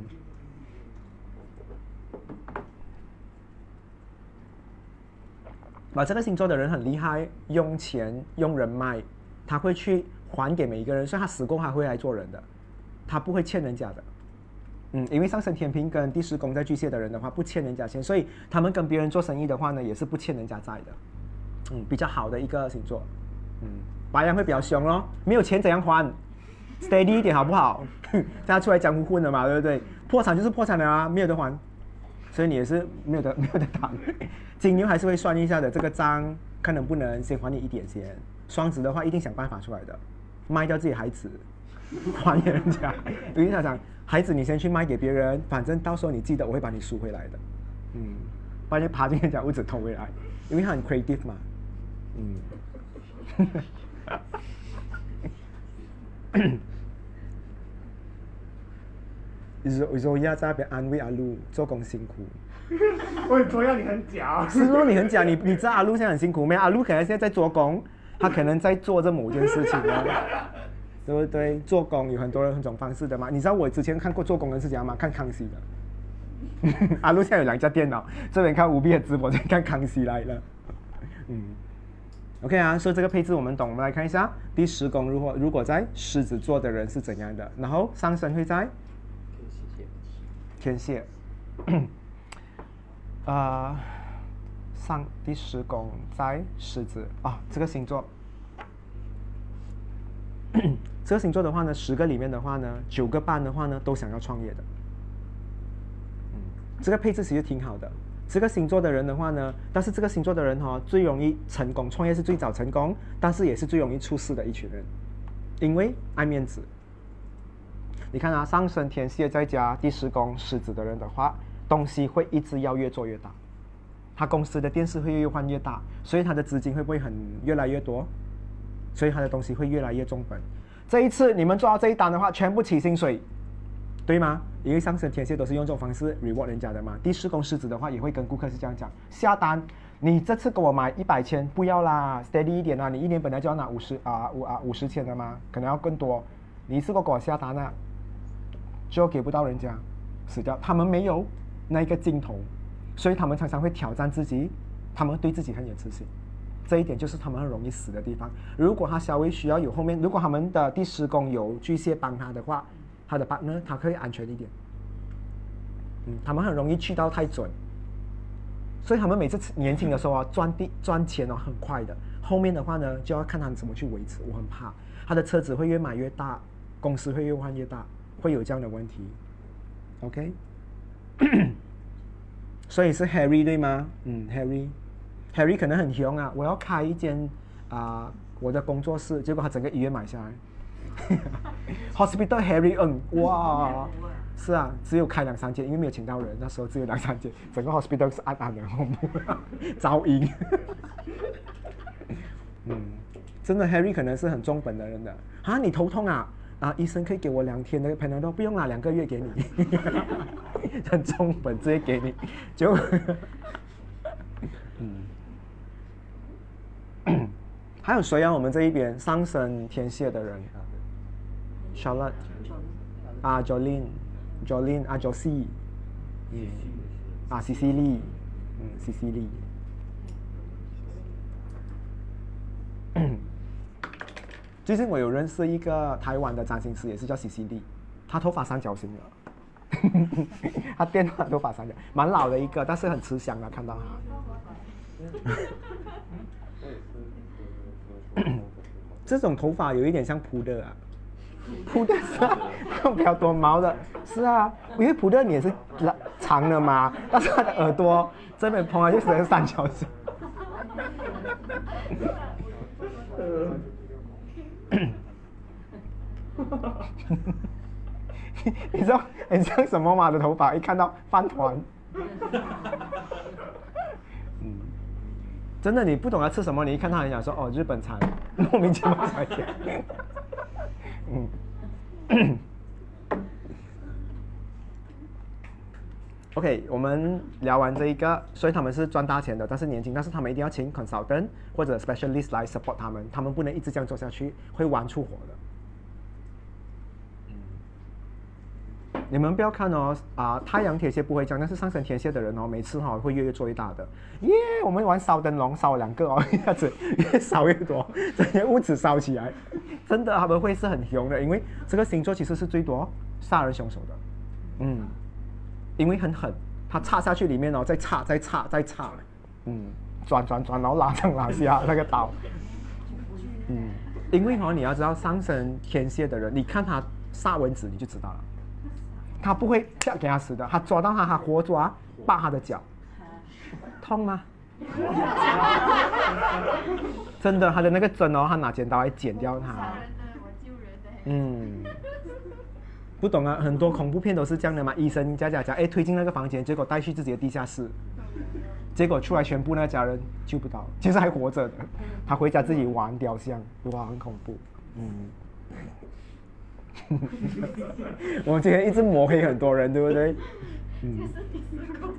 把这个星座的人很厉害，用钱用人脉，他会去还给每一个人，所以他死过还会来做人的，他不会欠人家的。嗯，因为上升天平跟第十宫在巨蟹的人的话，不欠人家钱，所以他们跟别人做生意的话呢，也是不欠人家债的。嗯，比较好的一个星座。嗯，白羊会比较凶咯，没有钱怎样还？steady 一点好不好？大家出来江湖混的嘛，对不对？破产就是破产了啊，没有得还。所以你也是没有的，没有的谈。金牛还是会算一下的，这个账看能不能先还你一点先。双子的话一定想办法出来的，卖掉自己孩子，还给人家。因为他讲，孩子你先去卖给别人，反正到时候你记得我会把你赎回来的。嗯，把你爬进人家屋子偷回来，因为他很 creative 嘛。嗯。若亚在那边安慰阿露做工辛苦，我昨天你很假，是说你很假，你你知道阿露现在很辛苦没？阿露可能现在在做工，他可能在做这某件事情呢，对不对？做工有很多人很种方式的嘛。你知道我之前看过做工的是怎样吗？看康熙的。阿露现在有两家电脑，这边看吴碧的直播，这边看康熙来了。嗯，OK 啊，所以这个配置我们懂，我们来看一下第十宫如果如果在狮子座的人是怎样的，然后上升会在。天蝎，啊，上第十宫在狮子啊，这个星座，这个星座的话呢，十个里面的话呢，九个半的话呢，都想要创业的。这个配置其实挺好的。这个星座的人的话呢，但是这个星座的人哈，最容易成功，创业是最早成功，但是也是最容易出事的一群人，因为爱面子。你看啊，上升天蝎再加第十宫狮子的人的话，东西会一直要越做越大，他公司的电视会越换越大，所以他的资金会不会很越来越多？所以他的东西会越来越重本。这一次你们做到这一单的话，全部起薪水，对吗？因为上升天蝎都是用这种方式 reward 人家的嘛。第十宫狮子的话也会跟顾客是这样讲：下单，你这次给我买一百千，不要啦，steady 一点啦，你一年本来就要拿五十啊五啊五十千的嘛，可能要更多，你一次过给我下单啊。就给不到人家，死掉。他们没有那一个镜头，所以他们常常会挑战自己，他们对自己很有自信。这一点就是他们很容易死的地方。如果他稍微需要有后面，如果他们的第十宫有巨蟹帮他的话，他的 partner 他可以安全一点。嗯，他们很容易去到太准，所以他们每次年轻的时候啊，赚地赚钱哦很快的。后面的话呢，就要看他怎么去维持。我很怕他的车子会越买越大，公司会越换越大。会有这样的问题，OK，所以是 Harry 对吗？嗯，Harry，Harry 可能很凶啊！我要开一间啊，我的工作室，结果他整个医院买下来，Hospital Harry，嗯，哇，是啊，只有开两三间，因为没有请到人，那时候只有两三间，整个 Hospital 是暗暗的，恐怖，噪音，嗯，真的 Harry 可能是很重本的人的啊，你头痛啊？啊，医生可以给我两天的 Panadol，不用啦，两个月给你，很重本，直接给你，就，嗯，还有谁啊？我们这一边上升天蝎的人，Charlotte，啊，Jolin，Jolin，啊，Josie，嗯，啊，C C Lee，嗯，C C Lee。最近我有认识一个台湾的占星师，也是叫 C C D，他头发三角形的，他电话头发三角，蛮老的一个，但是很慈祥的，看到他。这种头发有一点像普的啊，普的是啊，比较多毛的，是啊，因为普的也是拉长的嘛，但是他的耳朵这边碰上去是三角形。你知道很像什么吗？的头发一看到饭团。嗯，真的，你不懂要吃什么，你一看他很想说哦，日本餐，莫名其妙才点。嗯。OK，我们聊完这一个，所以他们是赚大钱的，但是年轻，但是他们一定要请 consultant 或者 specialist 来 support 他们，他们不能一直这样做下去，会玩出火的。你们不要看哦，啊，太阳铁蝎不会这样，但是上升天蝎的人哦，每次哈、会越越做越大的。耶，我们玩烧灯笼，烧两个哦，一下子越烧越多，整个屋子烧起来，真的他们会是很凶的，因为这个星座其实是最多杀人凶手的，嗯，因为很狠，他插下去里面哦，再插再插再插，嗯，转转转，然后拉上拉下那个刀，嗯，因为哦，你要知道上升天蝎的人，你看他杀蚊子你就知道了。他不会这样给他死的，他抓到他，他活抓，扒他的脚，痛吗？真的，他的那个针哦，他拿剪刀来剪掉它。嗯，不懂啊，很多恐怖片都是这样的嘛。医生家家讲，哎，推进那个房间，结果带去自己的地下室，结果出来全部那家人救不到，其实还活着的。他回家自己玩雕像，哇，很恐怖。嗯。我们今天一直抹黑很多人，对不对？嗯。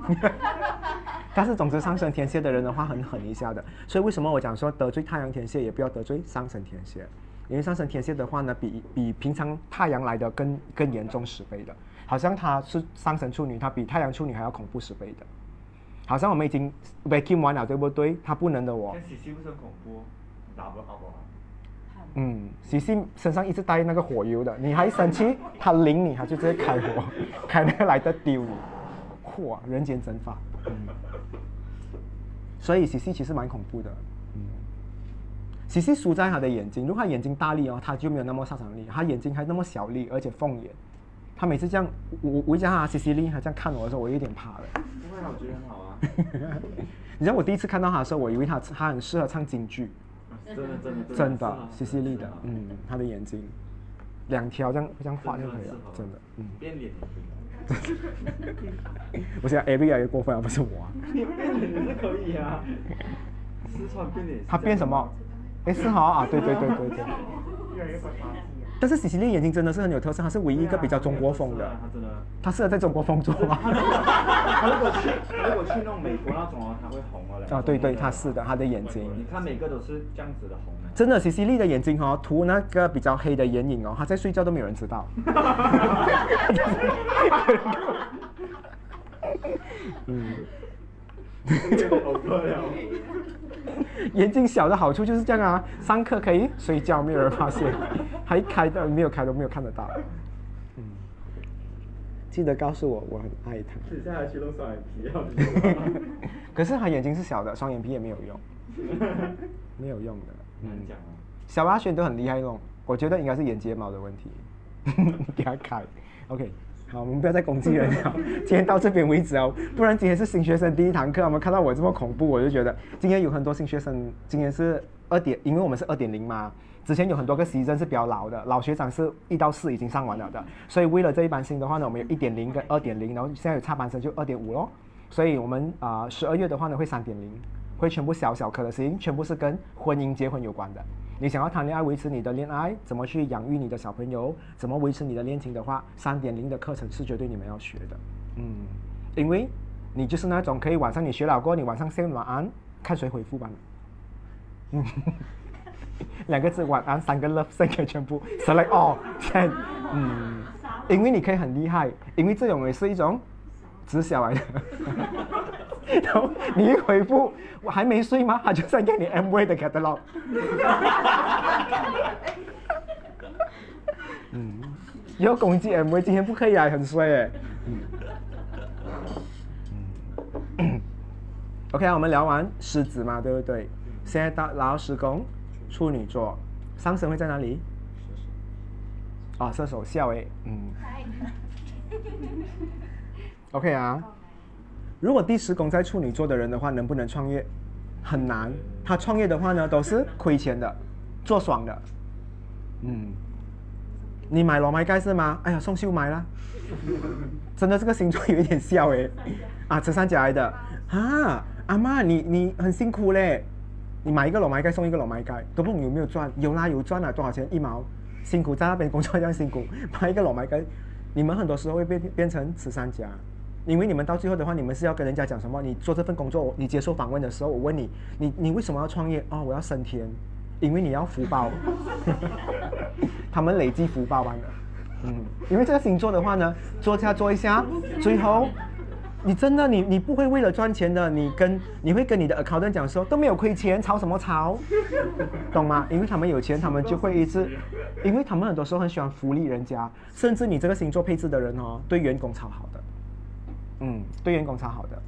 但是总之上升天蝎的人的话很狠一下的，所以为什么我讲说得罪太阳天蝎也不要得罪上升天蝎？因为上升天蝎的话呢，比比平常太阳来的更更严重十倍的，好像她是上升处女，她比太阳处女还要恐怖十倍的。好像我们已经 vacuum 完了，对不对？她不能的哦。跟喜喜不是恐怖，打不好不好？嗯，喜喜身上一直带那个火油的，你还生气，他淋你，他就直接开火，开那个来的丢你，嚯，人间蒸发。嗯，所以喜喜其实蛮恐怖的。嗯，喜喜输在他的眼睛，如果他眼睛大力哦，他就没有那么杀伤力。他眼睛还那么小力，而且凤眼，他每次这样，我我一讲他 C C 力，他这样看我的时候，我有点怕了。不会，我觉得很好啊。你知道我第一次看到他的时候，我以为他他很适合唱京剧。真的真的真的，西西利的，嗯，他的眼睛，两条这样这样画就可以了，真的，嗯。变脸。我现在 A B 越来越过分了，不是我。变脸也是可以啊。四川变脸。他变什么？哎，四号啊，对对对对对。但是喜喜丽眼睛真的是很有特色，她是唯一一个比较中国风的。她真的。她适合在中国风做吗？她如果去如果去那种美国那种哦，她会红了嘞。啊，对对，她是的，她的眼睛。你看每个都是这样子的红。真的，喜喜丽的眼睛哦，涂那个比较黑的眼影哦，她在睡觉都没有人知道。嗯。眼睛小的好处就是这样啊，上课可以睡觉，没有人发现，还开的没有开都没有看得到。嗯，记得告诉我，我很爱他。去弄双眼皮 可是他眼睛是小的，双眼皮也没有用，没有用的。嗯讲啊。小阿轩都很厉害弄，我觉得应该是眼睫毛的问题，给他开。OK。好，我们不要再攻击人了。今天到这边为止哦，不然今天是新学生第一堂课，我们看到我这么恐怖，我就觉得今天有很多新学生。今天是二点，因为我们是二点零嘛。之前有很多个习生是比较老的，老学长是一到四已经上完了的。所以为了这一班新的话呢，我们有一点零跟二点零，然后现在有插班生就二点五咯。所以我们啊，十二月的话呢会三点零，会全部小小课的事情，全部是跟婚姻结婚有关的。你想要谈恋爱，维持你的恋爱，怎么去养育你的小朋友，怎么维持你的恋情的话，三点零的课程是绝对你们要学的。嗯，因为你就是那种可以晚上你学老过，你晚上先晚安，看谁回复吧。嗯，两个字晚安，三个 love，三个全部 select all，嗯，因为你可以很厉害，因为这种也是一种直销来的。然后你一回复，我还没睡吗？他就在给你 M V 的 catalog。嗯，要攻击 M V，今天不可以啊，很衰哎。嗯。OK，我们聊完狮子嘛，对不对？现在到然后施工处女座，上升会在哪里？啊，射手笑诶，嗯，OK 啊。如果第十宫在处女座的人的话，能不能创业？很难。他创业的话呢，都是亏钱的，做爽的。嗯，你买罗麦盖是吗？哎呀，送秀买啦。真的这个星座有一点笑诶。啊，慈善家来的啊，阿妈你你很辛苦嘞，你买一个裸麦盖送一个裸麦盖，都不懂有没有赚？有啦有赚啊，多少钱一毛？辛苦在那边工作这样辛苦，买一个裸麦盖，你们很多时候会变变成慈善家，因为你们到最后的话，你们是要跟人家讲什么？你做这份工作，你接受访问的时候，我问你，你你为什么要创业？哦，我要升天，因为你要福报，他们累积福报完了，嗯，因为这个星座的话呢，做下做一下，最后。你真的你你不会为了赚钱的，你跟你会跟你的 accountant 讲说都没有亏钱，炒什么炒，懂吗？因为他们有钱，他们就会一直，因为他们很多时候很喜欢福利人家，甚至你这个星座配置的人哦，对员工超好的，嗯，对员工超好的，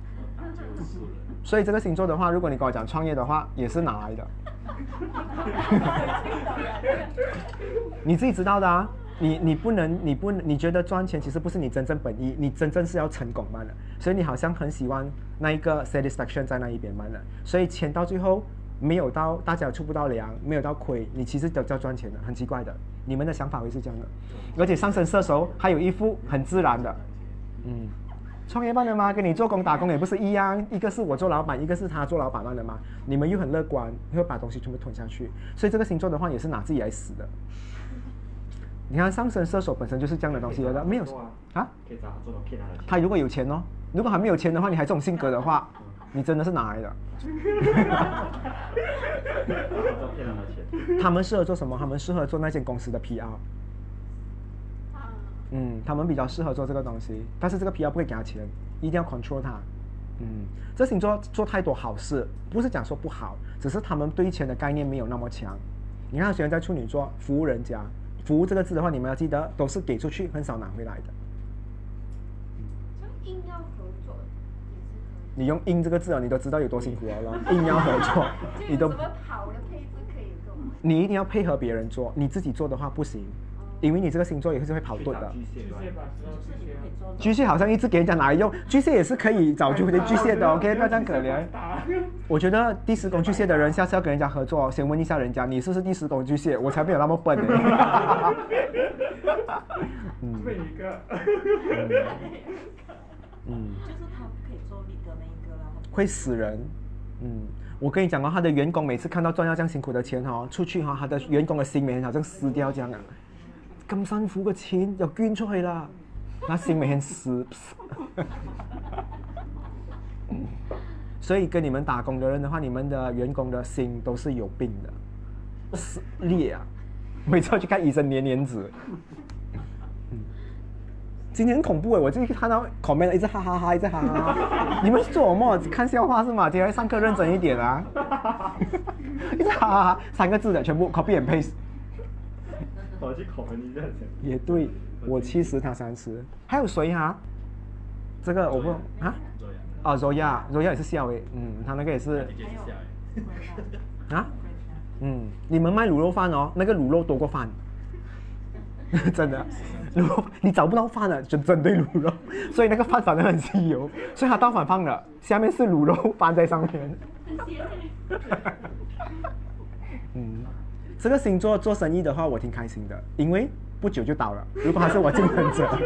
所以这个星座的话，如果你跟我讲创业的话，也是哪来的？你自己知道的啊。你你不能，你不能，你觉得赚钱其实不是你真正本意，你真正是要成功嘛的，所以你好像很喜欢那一个 satisfaction 在那一边嘛的，所以钱到最后没有到，大家出不到粮，没有到亏，你其实都叫赚钱的，很奇怪的，你们的想法会是这样的，而且上升射手还有一副很自然的，嗯，创业办的吗？跟你做工打工也不是一样，一个是我做老板，一个是他做老板嘛的吗，你们又很乐观，会把东西全部吞下去，所以这个星座的话也是拿自己来死的。你看上升射手本身就是这样的东西的，没有啊？他如果有钱哦，如果还没有钱的话，你还这种性格的话，你真的是哪来的？他们适合做什么？他们适合做那间公司的 PR。嗯，他们比较适合做这个东西，但是这个 PR 不会给他钱，一定要 control 他。嗯，这星座做太多好事，不是讲说不好，只是他们对钱的概念没有那么强。你看，虽然在处女座服务人家。服务这个字的话，你们要记得，都是给出去，很少拿回来的。硬要合作，你用“硬”这个字啊，你都知道有多辛苦了。硬要合作，你都。怎么跑的配置可以做？你一定要配合别人做，你自己做的话不行。因为你这个星座也是会跑盾的。巨蟹好像一直给人家拿来用，巨蟹也是可以找出的 巨蟹的，OK，不要这样可怜。我觉得第十宫巨蟹的人，下次要跟人家合作，先问一下人家，你是不是第十宫巨蟹？我才没有那么笨呢。嗯。每一个。嗯。就是他不可以做你的那一个啦。会死人。嗯。我跟你讲哦，他的员工每次看到赚到这样辛苦的钱哦，出去哈，他的员工的心每好像撕掉这样啊。咁辛苦嘅錢又捐出去啦，那心每天死。所以跟你们打工的人的话，你们的员工的心都是有病的，撕裂啊！每次要去看医生，黏黏子。今天很恐怖哎，我就看到 comment 一直哈哈哈，一直哈哈哈。你们做梦看笑话是吗？今天上课认真一点啊！一直哈哈哈，三个字的全部 copy and paste。跑去考分，你这样。也对，我七十，他三十，还有谁哈？这个我不啊？哦，罗亚，罗亚也是笑诶，嗯，他那个也是。啊？嗯，你们卖卤肉饭哦，那个卤肉多过饭，真的，卤肉你找不到饭了，就针对卤肉，所以那个饭反而很稀有，所以他倒反放了，下面是卤肉翻在上面。嗯。这个星座做生意的话，我挺开心的，因为不久就倒了。如果还是我竞争者，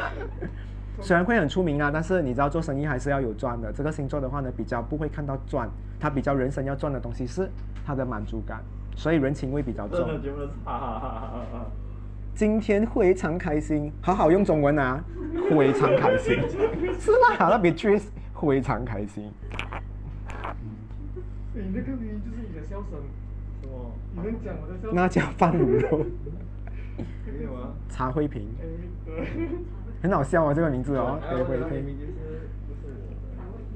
虽然会很出名啊，但是你知道做生意还是要有赚的。这个星座的话呢，比较不会看到赚，他比较人生要赚的东西是他的满足感，所以人情味比较重。今天非常开心，好好用中文啊，非常开心，是啦，那别缺，非常开心。你那个音就是你的笑声。你能讲我的笑？那叫放卤肉。没有啊。茶灰瓶。很好笑啊，这个名字哦。茶灰瓶。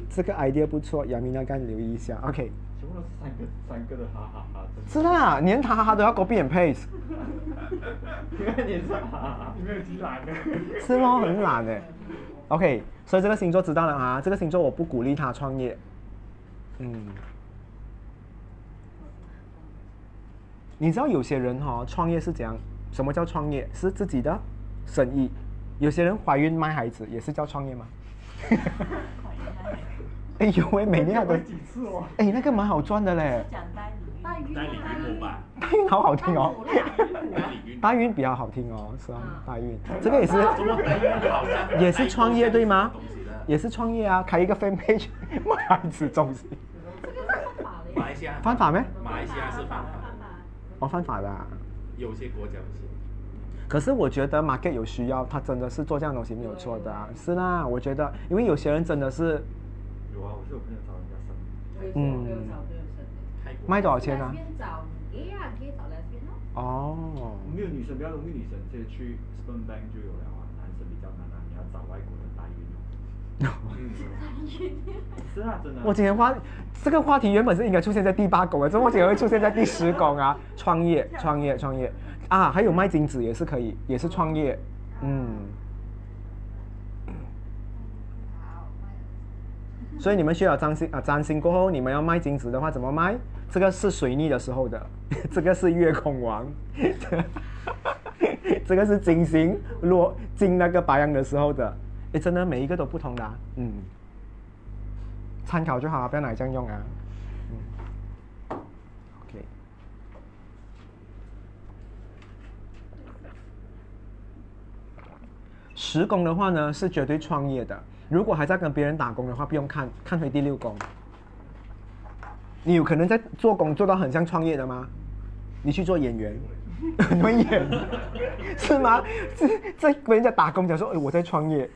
这个 idea 不错，杨明要该留意一下。OK。全部都是三个三个的哈哈哈。是啦，连哈哈哈都要 copy and paste。因 为你是哈哈哈。你没有极懒的。是吗，很懒的。OK，所以这个星座知道了啊，这个星座我不鼓励他创业。嗯，你知道有些人哈、创业是怎样？什么叫创业？是自己的生意。有些人怀孕卖孩子也是叫创业吗？哎呦喂，每年要都几次哦？哎，那个蛮好赚的嘞，讲代理代孕代理孕母吧，代孕好好听哦，代理孕。代孕比较好听哦，是啊，代孕这个也是怎么代孕好像也是创业对吗？也是创业啊，开一个 fan page 卖孩子东西，这个是犯法的耶。马来西亚犯法没？马来西亚是犯法，哦，犯法的、啊。有些国家不是。可是我觉得 market 有需要，他真的是做这样东西没有错的、啊，是啦。我觉得，因为有些人真的是有啊，我是有朋友找人家生。嗯没有找没有生的。泰国卖多少钱啊？哦，没有女生比较容易，女生直接去 sperm bank 就有了啊，男生比较难啊，你要找外国的代孕哦。是啊，真的啊。我今天话这个话题原本是应该出现在第八宫的，怎么会出现在第十宫啊？创业，创业，创业啊！还有卖金子也是可以，也是创业，嗯。好，所以你们需要占星啊，占星过后你们要卖金子的话怎么卖？这个是水逆的时候的，这个是月空王，这个是金星落进那个白羊的时候的。诶，真的每一个都不同的、啊，嗯，参考就好，不要拿来这样用啊。嗯，OK。十宫的话呢，是绝对创业的。如果还在跟别人打工的话，不用看，看回第六宫。你有可能在做工做到很像创业的吗？你去做演员，你会演，是吗？在在跟人家打工讲说，哎，我在创业，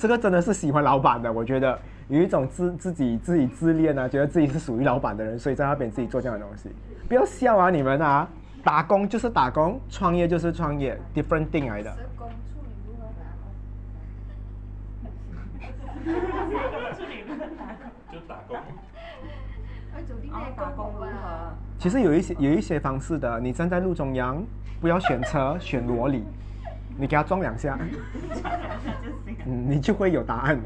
这个真的是喜欢老板的。我觉得有一种自自己自己自恋啊，觉得自己是属于老板的人，所以在那边自己做这样的东西。不要笑啊，你们啊，打工就是打工，创业就是创业，different thing 来的。打工？就打工。哎，走进哦那，打工如何？其实有一些有一些方式的，你站在路中央，不要选车，选萝莉，你给他撞两下，嗯，你就会有答案了。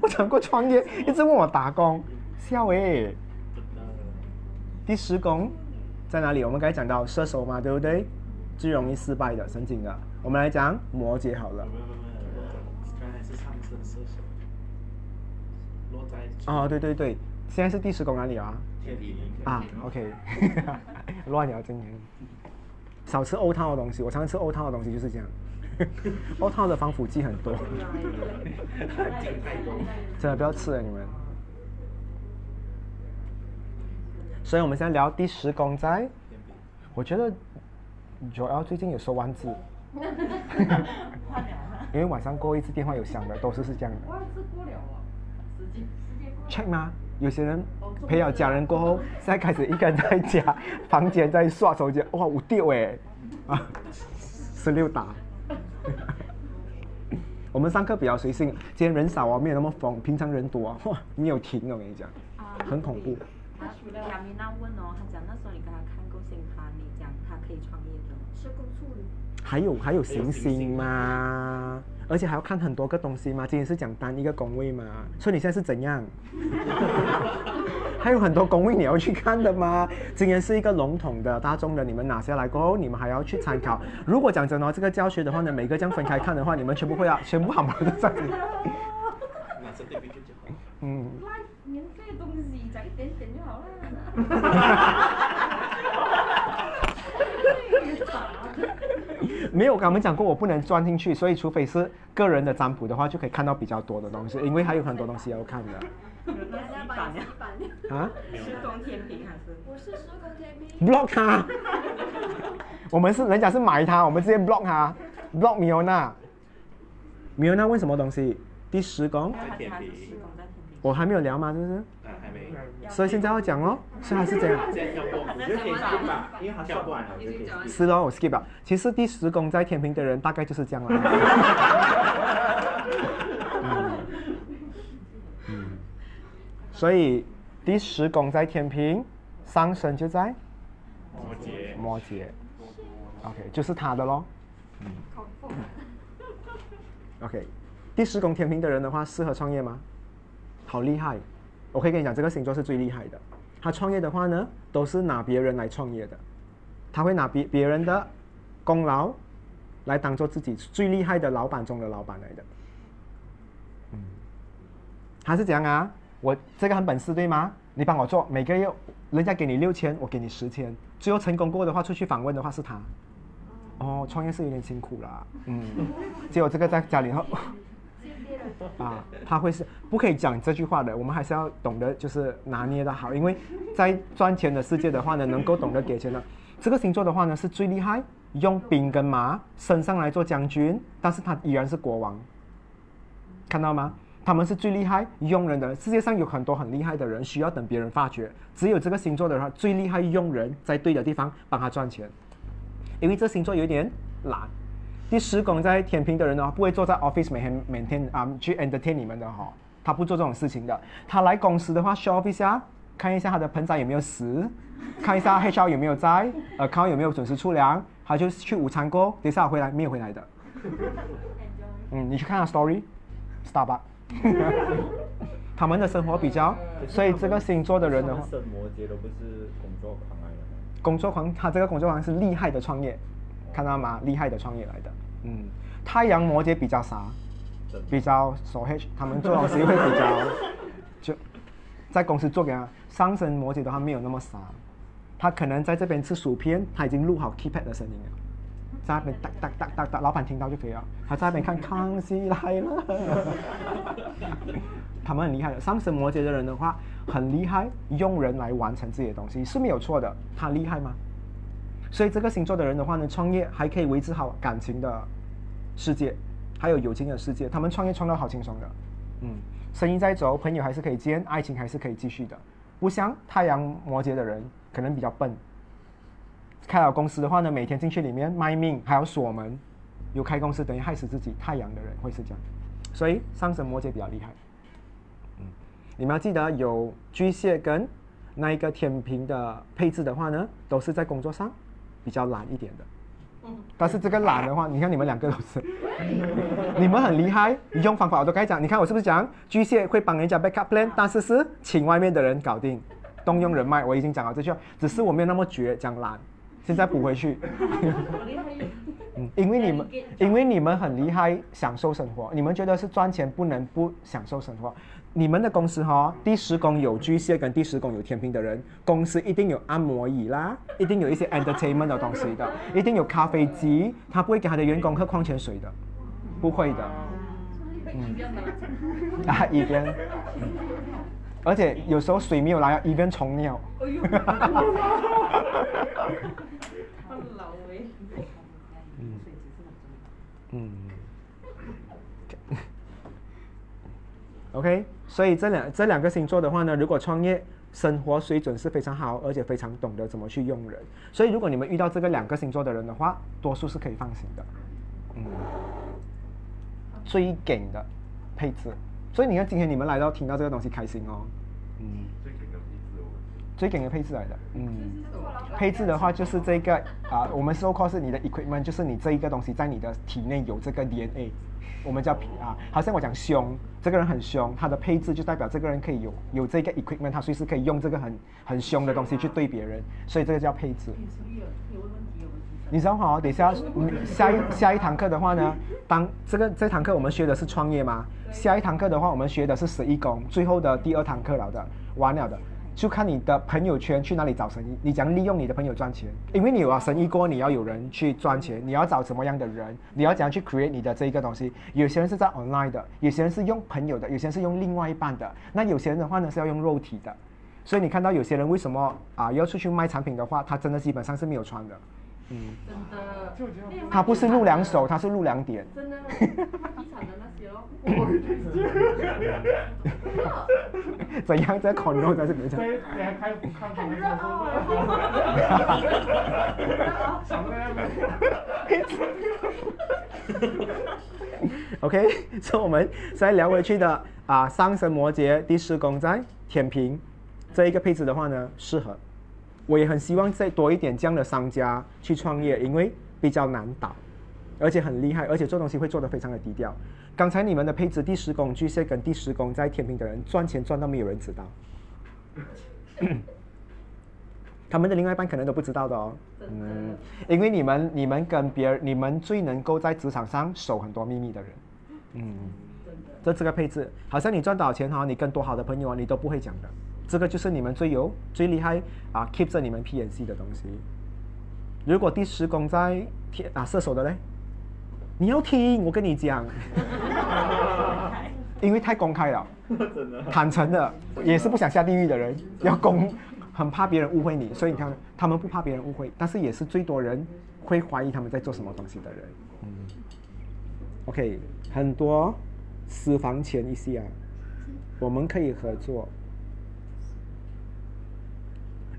我讲过创业，一直问我打工，笑诶、第十宫在哪里？我们刚才讲到射手嘛，对不对？最容易失败的，神经的。我们来讲摩羯好了。哦，对对对，现在是第十宫哪里啊？天平啊，OK，乱聊今天。少吃欧汤的东西，我常常吃欧汤的东西就是这样。欧汤的防腐剂很多，真的不要吃了你们。所以我们现在聊第十公仔，我觉得 Joel 最近有收完字，换了吗？因为晚上过一次电话有响的，都是是这样的。我吃过了哦，直接直接过。check 吗？有些人陪了家人过后，现在开始一个人在家房间在刷手机，哇，五丢哎，啊，十六打。我们上课比较随性，今天人少啊，没有那么疯，平常人多啊，哇，没有停的，我跟你讲，很恐怖。他亚米娜问哦，他讲那时候你跟他看过星盘，你讲他可以创业的。十公处女。还有还有行星吗，而且还要看很多个东西吗。今天是讲单一个宫位吗，所以你现在是怎样？还有很多宫位你要去看的吗？今天是一个笼统的、大众的，你们拿下来过后，你们还要去参考。如果讲真的哦，这个教学的话呢，每个这样分开看的话，你们全部会要全部好好的在。拿着天平就就好。嗯，那免费的东西讲一点点就好了。没有，跟他们讲过我不能钻进去，所以除非是个人的占卜的话，就可以看到比较多的东西，因为还有很多东西要看的。啊是宫天平还是？我是十公天平。？block 他，我们是人家是买他，我们直接 block 他，block Miona。Miona 问什么东西？第十宫。我还没有聊吗？是不是？所以现在要讲咯，所以还是这样。现在跳过，我觉得可以 skip 吧，因为他跳过来了，我觉得可以。是咯，我 skip 了。其实第十宫在天平的人大概就是这样了。嗯 嗯，所以第十宫在天平，上升就在摩羯。摩羯。OK，就是他的咯。嗯。OK，第十宫天平的人的话，适合创业吗？好厉害。我可以跟你讲，这个星座是最厉害的。他创业的话呢，都是拿别人来创业的，他会拿别别人的功劳来当做自己最厉害的老板中的老板来的。嗯，他是这样啊？我这个很本事对吗？你帮我做，每个月人家给你六千，我给你十千，最后成功过的话，出去访问的话是他。哦，创业是有点辛苦啦，嗯，只有这个在家里头。啊，他会是不可以讲这句话的，我们还是要懂得就是拿捏的好，因为在赚钱的世界的话呢，能够懂得给钱的这个星座的话呢是最厉害，用兵跟马升上来做将军，但是他依然是国王，看到吗？他们是最厉害用人的，世界上有很多很厉害的人，需要等别人发掘，只有这个星座的话最厉害用人，在对的地方帮他赚钱，因为这星座有点懒。第十宫在天平的人呢，不会坐在 office 每天每天啊去 entertain 你们的哈，他不做这种事情的。他来公司的话，show office 啊，看一下他的盆栽有没有死，看一下 HR 有没有在，呃，account 有没有准时出粮，他就去午餐过，等一下回来没有回来的。嗯，你去看下 story，Starbucks，他们的生活比较，所以这个星座的人的话，生摩羯都不是工作狂来的。工作狂，他这个工作狂是厉害的创业，看到吗？厉害的创业来的。嗯，太阳摩羯比较傻，比较手黑，他们做东西会比较就在公司做给他。上升摩羯的话没有那么傻，他可能在这边吃薯片，他已经录好 keypad 的声音了，在那边哒哒哒哒哒，老板听到就可以了。他在那边看《康熙来了》，他们很厉害的。上升摩羯的人的话很厉害，用人来完成自己的东西是没有错的。他厉害吗？所以这个星座的人的话呢，创业还可以维持好感情的世界，还有友情的世界。他们创业创到好轻松的，嗯，生意在走，朋友还是可以见，爱情还是可以继续的。不像太阳摩羯的人可能比较笨，开了公司的话呢，每天进去里面卖命，还要锁门，有开公司等于害死自己。太阳的人会是这样，所以上升摩羯比较厉害。嗯，你们要记得有巨蟹跟那一个天平的配置的话呢，都是在工作上。比较懒一点的，但是这个懒的话，你看你们两个都是，你们很厉害，用方法我都该讲。你看我是不是讲巨蟹会帮人家 backup plan，但是是请外面的人搞定，动用人脉。我已经讲了这句话，只是我没有那么绝，讲懒，现在补回去。嗯，因为你们，因为你们很厉害，享受生活。你们觉得是赚钱不能不享受生活。你们的公司哈，第十宫有巨蟹跟第十宫有天平的人，公司一定有按摩椅啦，一定有一些 entertainment 的东西的，一定有咖啡机，他不会给他的员工喝矿泉水的，不会的。嗯。啊，一边。而且有时候水没有来，一边冲尿。嗯。OK，所以这两这两个星座的话呢，如果创业，生活水准是非常好，而且非常懂得怎么去用人。所以如果你们遇到这个两个星座的人的话，多数是可以放心的。嗯。最紧的配置，所以你看今天你们来到听到这个东西开心哦。嗯。最紧的配置最顶的配置来的，嗯。配置的话就是这个啊，我们说 call 是你的 equipment，就是你这一个东西在你的体内有这个 DNA。我们叫啊，好像我讲凶，这个人很凶，他的配置就代表这个人可以有有这个 equipment，他随时可以用这个很很凶的东西去对别人，所以这个叫配置。你知道哈，等下下一下一堂课的话呢，当这个这堂课我们学的是创业吗？下一堂课的话，我们学的是十一宫，最后的第二堂课了的，完了的。就看你的朋友圈去哪里找生意，你怎样利用你的朋友赚钱，因为你有了生意过，你要有人去赚钱，你要找什么样的人，你要怎样去 create 你的这一个东西。有些人是在 online 的，有些人是用朋友的，有些人是用另外一半的，那有些人的话呢是要用肉体的。所以你看到有些人为什么啊要出去卖产品的话，他真的基本上是没有穿的。嗯，真的，他不是露两手，他是露两点。真的，他地产的那 怎样在烤肉在这边讲？OK，所以我们再聊回去的啊，上升摩羯第四宫在天平这一个配置的话呢，适合。我也很希望再多一点这样的商家去创业，因为比较难倒，而且很厉害，而且做东西会做得非常的低调。刚才你们的配置，第十宫巨蟹跟第十宫在天平的人赚钱赚到没有人知道，他们的另外一半可能都不知道的哦。嗯，因为你们你们跟别人，你们最能够在职场上守很多秘密的人。嗯，这这个配置，好像你赚多少钱哈，你跟多好的朋友啊，你都不会讲的。这个就是你们最有最厉害啊，keep 着你们 PNC 的东西。如果第十宫在天啊射手的嘞，你要听我跟你讲，因为太公开了，坦诚的，也是不想下地狱的人，要公，很怕别人误会你，所以你看他们不怕别人误会，但是也是最多人会怀疑他们在做什么东西的人。嗯，OK，很多私房钱一些啊，我们可以合作。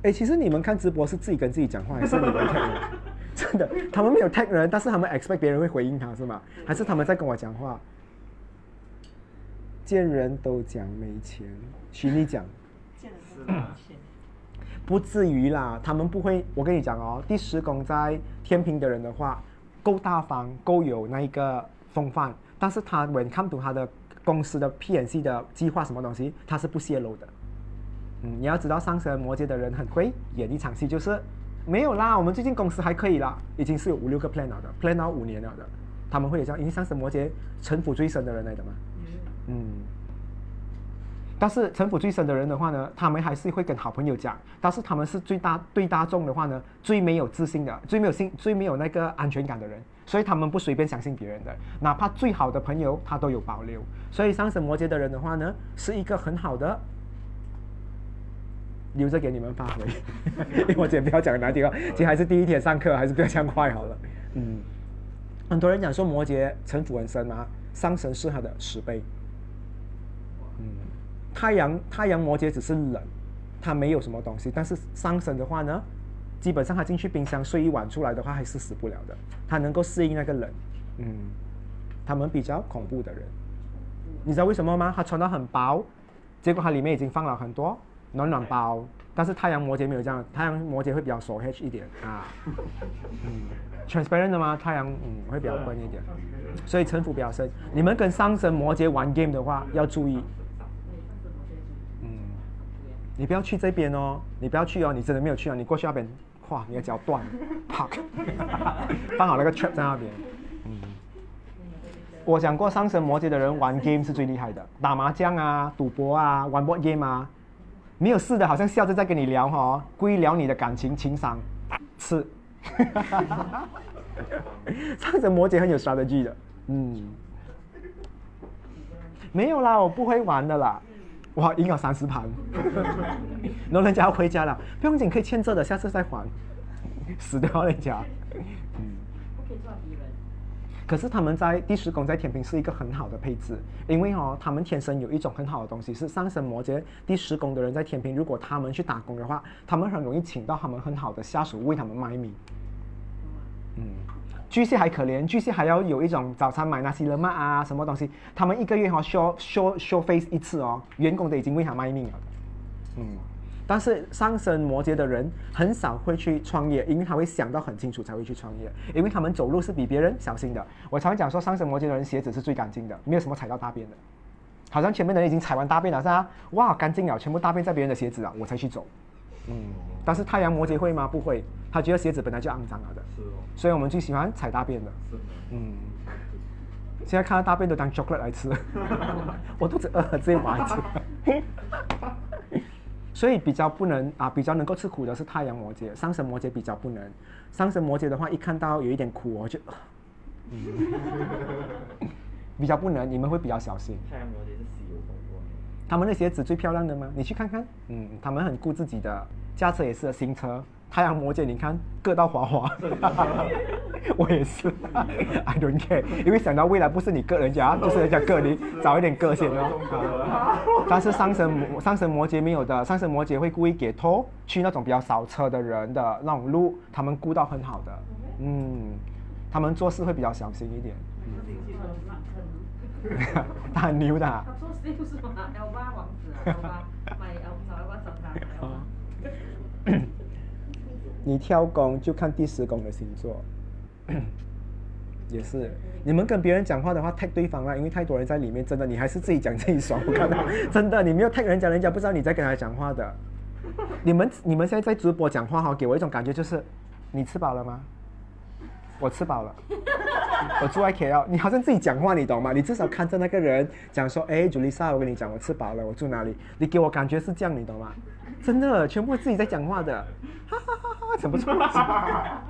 哎，其实你们看直播是自己跟自己讲话，还是你们人？真的，他们没有 tag 人，但是他们 expect 别人会回应他，是吗？还是他们在跟我讲话？见人都讲没钱，徐你讲，不至于啦，他们不会。我跟你讲哦，第十宫在天平的人的话，够大方，够有那一个风范，但是他 when come to 他的公司的 PNC 的计划什么东西，他是不泄露的。嗯，你要知道上升摩羯的人很会演一场戏，就是没有啦，我们最近公司还可以啦，已经是有五六个 plan 了的，planner 五年了的，他们会有这样，因为上升摩羯城府最深的人来的嘛，嗯，但是城府最深的人的话呢，他们还是会跟好朋友讲，但是他们是最大对大众的话呢，最没有自信的，最没有信，最没有那个安全感的人，所以他们不随便相信别人的，哪怕最好的朋友他都有保留，所以上升摩羯的人的话呢，是一个很好的。留着给你们发挥，因为我今天不要讲难听啊，其实还是第一天上课，还是不要讲快好了。嗯，很多人讲说摩羯城府很深嘛，上神是他的十倍。嗯，太阳太阳摩羯只是冷，他没有什么东西，但是上神的话呢，基本上他进去冰箱睡一晚出来的话还是死不了的，他能够适应那个冷。嗯，他们比较恐怖的人，你知道为什么吗？他穿到很薄，结果他里面已经放了很多。暖暖包，但是太阳摩羯没有这样，太阳摩羯会比较手 H 一点啊，嗯，transparent 的吗？太阳嗯会比较笨一点，所以城府比较深。你们跟上升摩羯玩 game 的话要注意，嗯，你不要去这边哦，你不要去哦，你真的没有去哦，你过去那边，哇，你的脚断，啪，放好那个 trap 在那边，嗯，我讲过上升摩羯的人玩 game 是最厉害的，打麻将啊、赌博啊、玩 board game 啊。没有事的，好像笑着在跟你聊哈，故意聊你的感情情商，吃。上升摩羯很有 strategy 的，嗯，没有啦，我不会玩的啦，哇，赢了三十盘，然后人家要回家了，不用紧，可以欠着的，下次再还，死掉人家，嗯。可是他们在第十宫在天平是一个很好的配置，因为哦，他们天生有一种很好的东西，是上升摩羯第十宫的人在天平，如果他们去打工的话，他们很容易请到他们很好的下属为他们卖命。嗯，巨蟹还可怜，巨蟹还要有一种早餐买那些了嘛啊，什么东西，他们一个月哈 show show show face 一次哦，员工都已经为他卖命了。嗯。但是上升摩羯的人很少会去创业，因为他会想到很清楚才会去创业，因为他们走路是比别人小心的。我常讲说，上升摩羯的人鞋子是最干净的，没有什么踩到大便的。好像前面的人已经踩完大便了，是吧？哇，干净了，全部大便在别人的鞋子啊，我才去走。嗯，但是太阳摩羯会吗？不会，他觉得鞋子本来就肮脏了的。是哦。所以我们最喜欢踩大便的。是。嗯。现在看到大便都当 chocolate 来吃，我肚子饿了，直接买吃。所以比较不能啊，比较能够吃苦的是太阳摩羯，上升摩羯比较不能。上升摩羯的话，一看到有一点苦，我就，嗯，比较不能，你们会比较小心。太阳摩羯是稀有动物。他们的鞋子最漂亮的吗？你去看看，嗯，他们很顾自己的，驾车也是新车。太阳摩羯，你看各到滑滑，我也是，I don't care，因为想到未来不是你个人家，就是人家个你找一点个性哦。但是上升上神摩羯没有的，上神摩羯会故意给托去那种比较少车的人的那种路，他们顾到很好的，嗯，他们做事会比较小心一点。他很牛的。他做事不是吗？L 八王子，L 八买 L 找 L 八找他。你挑宫就看第十宫的星座，也是，你们跟别人讲话的话，tag 对方啦，因为太多人在里面，真的你还是自己讲自己爽。我看到，真的你没有 tag 人家，人家不知道你在跟他讲话的。你们你们现在在直播讲话哈，给我一种感觉就是，你吃饱了吗？我吃饱了。我住在 KL，你好像自己讲话，你懂吗？你至少看着那个人讲说，哎，朱丽莎，我跟你讲，我吃饱了，我住哪里？你给我感觉是这样，你懂吗？真的，全部自己在讲话的，哈哈哈哈，怎么出来？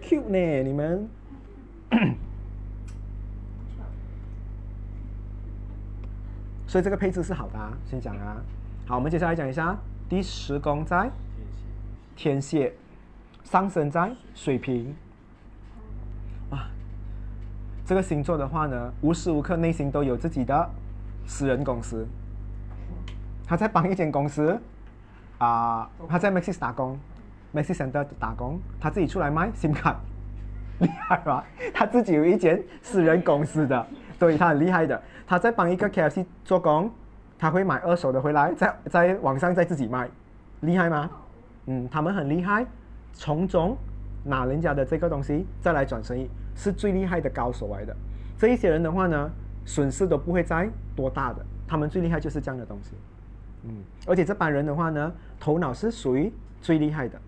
cute 呢，你们。所以这个配置是好的、啊，先讲啊。好，我们接下来讲一下第十宫在天蝎，上升在水瓶。哇，这个星座的话呢，无时无刻内心都有自己的私人公司。他在帮一间公司啊、他在 Maxis 打工，Maxis Center 打工，他自己出来卖 SIM 卡，厉害吧？他自己有一间私人公司的，所以他很厉害的。他在帮一个 KFC 做工，他会买二手的回来，在在网上再自己卖，厉害吗？嗯，他们很厉害，从中拿人家的这个东西再来转生意，是最厉害的高手来的。这一些人的话呢，损失都不会再多大的，他们最厉害就是这样的东西。嗯，而且这班人的话呢，头脑是属于最厉害的。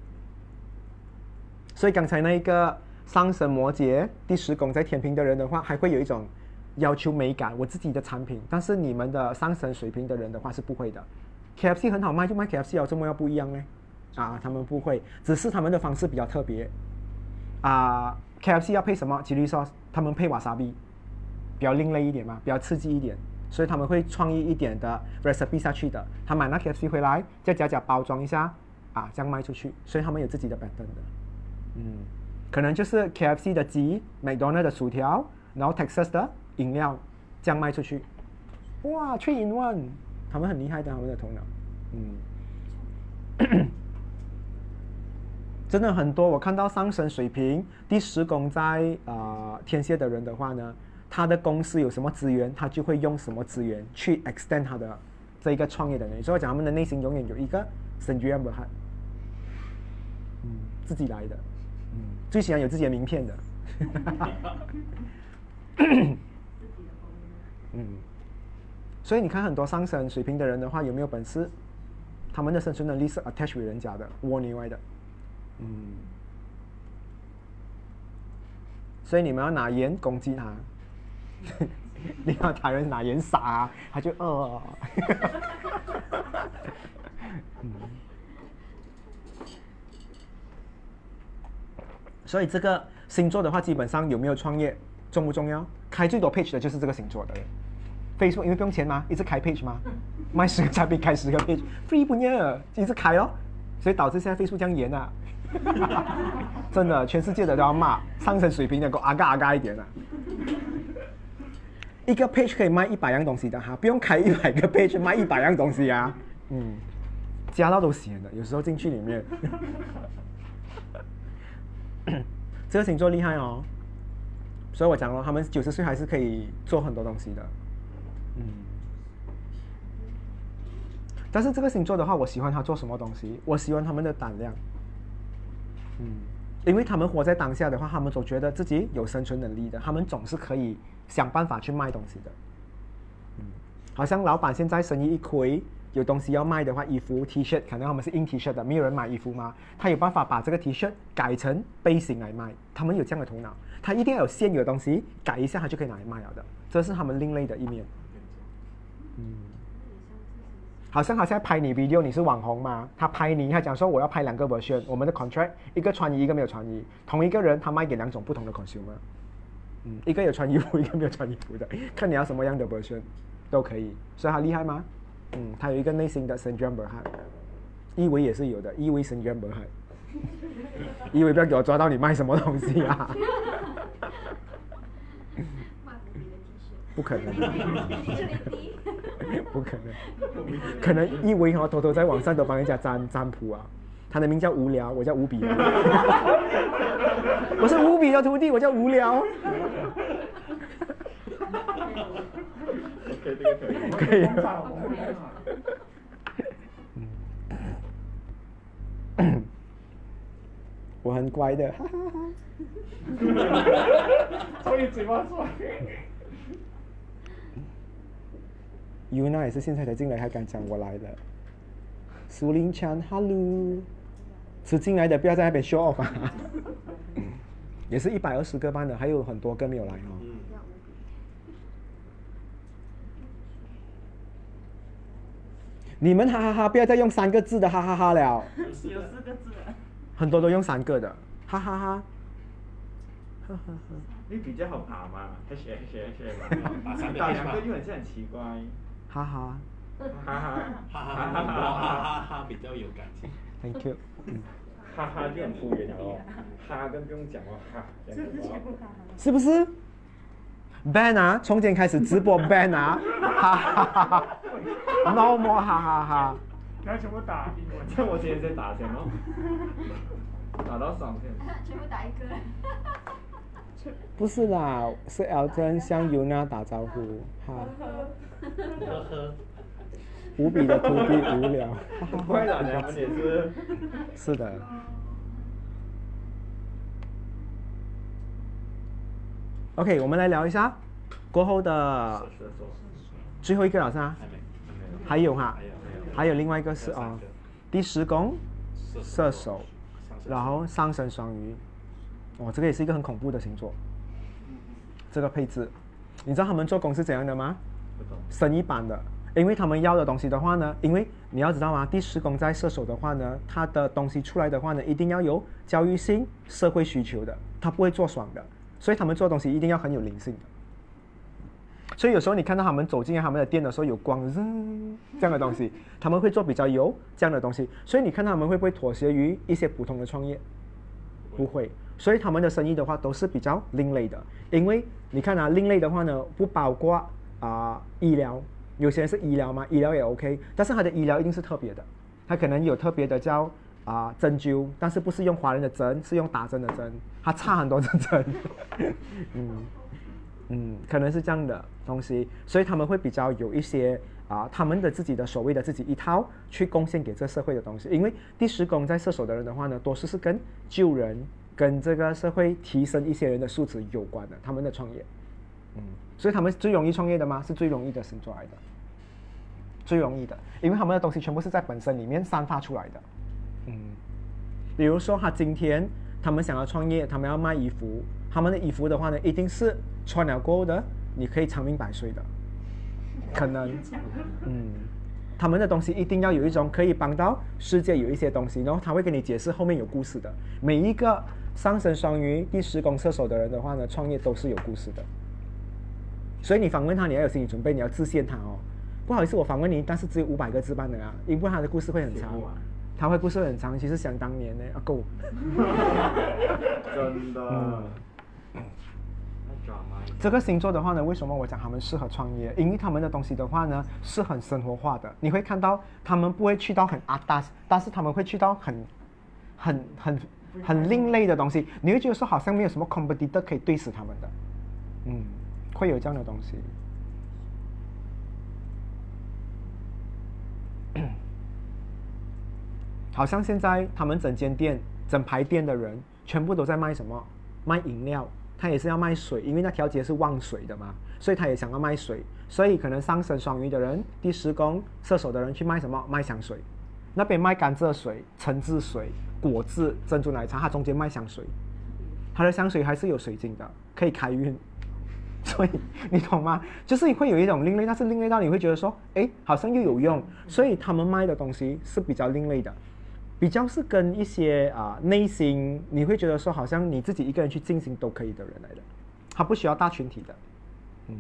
所以刚才那一个上升摩羯第十宫在天平的人的话，还会有一种要求美感，我自己的产品。但是你们的上升水平的人的话是不会的。KFC 很好卖，就卖 KFC 哦，这么要不一样呢？啊，他们不会，只是他们的方式比较特别。啊，KFC 要配什么 chili sauce，他们配瓦萨比比较另类一点嘛，比较刺激一点，所以他们会创意一点的 recipe 下去的。他买那 KFC 回来，再加加包装一下，啊，这样卖出去，所以他们有自己的 pattern 的。嗯，可能就是 KFC 的鸡，McDonald 的薯条，然后 Texas 的饮料，这样卖出去。哇，three in one，他们很厉害的，他们的头脑。嗯，真的很多，我看到上升水平第十宫在呃天蝎的人的话呢，他的公司有什么资源，他就会用什么资源去 extend 他的这一个创业的能力。所以我讲他们的内心永远有一个 s e n j u m b e r 嗯，自己来的，嗯，最喜欢有自己的名片的，嗯，所以你看很多上升水平的人的话，有没有本事？他们的生存能力是 attach 于人家的，窝里外的，嗯，所以你们要拿盐攻击他，你要他人拿盐撒，他就呃，嗯，所以这个星座的话，基本上有没有创业重不重要？开最多 page 的就是这个星座的人。Facebook 因为不用钱嘛，一直开 page 嘛，卖十个产品开十个 page，free 不要，一直开哦，所以导致现在 Facebook 这样严啊，真的，全世界的都要骂，上升水平的给我阿嘎阿嘎一点啊。一个 page 可以卖一百样东西的哈，不用开一百个 page 卖一百样东西啊，嗯，加到都闲了，有时候进去里面，这个星座厉害哦，所以我讲了，他们九十岁还是可以做很多东西的。嗯，但是这个星座的话，我喜欢他做什么东西？我喜欢他们的胆量。嗯，因为他们活在当下的话，他们总觉得自己有生存能力的，他们总是可以想办法去卖东西的。嗯，好像老板现在生意一亏，有东西要卖的话，衣服、T 恤，可能他们是印 T 恤的，没有人买衣服吗？他有办法把这个 T 恤改成背心来卖，他们有这样的头脑，他一定要有现有的东西改一下，他就可以拿来卖了的，这是他们另类的一面。嗯，好像他现在拍你 video，你是网红嘛？他拍你，他讲说我要拍两个 version，我们的 contract 一个穿衣，一个没有穿衣，同一个人他卖给两种不同的 consumer，嗯，一个有穿衣服，一个没有穿衣服的，看你要什么样的 version 都可以，所以他厉害吗？嗯，他有一个内心的 syndrome 哈，一维也是有的，一维 syndrome 哈，一维不要给我抓到你卖什么东西啊！不可能，不可能，可能一维哈偷偷在网上都帮人家占占卜啊。他的名叫无聊，我叫无比。我是无比的徒弟，我叫无聊。OK，这个可以。可以。我很乖的，哈哈哈。所以嘴巴说。Yuna 也是现在才进来，还敢讲我来的。苏林强，Hello，是进来的，不要在那边 show off、也是一百二十个班的，还有很多个没有来哦。你们哈,哈哈，不要再用三个字的哈哈哈,了。有四个字。很多都用三个的，哈哈哈,哈。你比较好爬嘛，还学学学吧，打两个就很像很奇怪。哈哈，哈哈，哈哈哈哈哈哈，比较有感情。，Thank you。嗯，哈哈就很敷衍了哦，哈跟不用讲哦，哈。是不是？Ban 啊，从今天开始直播 Ban 啊，哈哈哈哈，No more 哈哈哈。你要全部打英文。这我今天在打先哦，打到爽先。全部打一个。不是啦，是 Elton 向 Yuna 打招呼，哈，呵呵，无比的土地无聊，哈哈不会啦，你们也是。是的。OK，我们来聊一下过后的，最后一个了是吧？还有哈还，有另外一个是啊第十宫射射手，然后上升双鱼，哦，这个也是一个很恐怖的星座。这个配置，你知道他们做工是怎样的吗？不懂。生意版的，因为他们要的东西的话呢，因为你要知道吗？第十宫在射手的话呢，他的东西出来的话呢，一定要有教育性、社会需求的，他不会做爽的，所以他们做东西一定要很有灵性的。所以有时候你看到他们走进他们的店的时候，有光这样的东西，他们会做比较有这样的东西。所以你看他们会不会妥协于一些普通的创业？不会。所以他们的生意的话都是比较另类的，因为你看啊，另类的话呢，不包括啊、医疗，有些人是医疗嘛，医疗也 OK，但是他的医疗一定是特别的，他可能有特别的叫啊、针灸，但是不是用华人的针，是用打针的针，他差很多的针，嗯嗯，可能是这样的东西，所以他们会比较有一些啊、他们的自己的所谓的自己一套去贡献给这社会的东西，因为第十宫在射手的人的话呢，多数是跟救人。跟这个社会提升一些人的素质有关的，他们的创业，嗯，所以他们最容易创业的吗？是最容易的星座来的，最容易的，因为他们的东西全部是在本身里面散发出来的，嗯，比如说他今天他们想要创业，他们要卖衣服，他们的衣服的话呢，一定是穿了过后的，你可以长命百岁的，可能，嗯。他们的东西一定要有一种可以帮到世界有一些东西，然后他会跟你解释后面有故事的。每一个上升双鱼、第十宫射手的人的话呢，创业都是有故事的。所以你访问他，你要有心理准备，你要自限他哦。不好意思，我访问你，但是只有五百个字半的啊，因为他的故事会很长他会故事很长。其实想当年呢，啊够。真的。嗯这个星座的话呢，为什么我讲他们适合创业？因为他们的东西的话呢是很生活化的，你会看到他们不会去到很阿达，但是他们会去到很、很、很、很另类的东西，你会觉得说好像没有什么 competitor 可以对死他们的，嗯，会有这样的东西。好像现在他们整间店、整排店的人全部都在卖什么？卖饮料，他也是要卖水，因为那条街是旺水的嘛，所以他也想要卖水。所以可能上升双鱼的人、第十宫射手的人去卖什么？卖香水。那边卖甘蔗水、橙汁水、果汁、珍珠奶茶，他中间卖香水。他的香水还是有水晶的，可以开运。所以你懂吗？就是会有一种另类，但是另类到你会觉得说，哎，好像又有用。所以他们卖的东西是比较另类的，比较是跟一些啊、内心你会觉得说，好像你自己一个人去进行都可以的人来的，他不需要大群体的，嗯。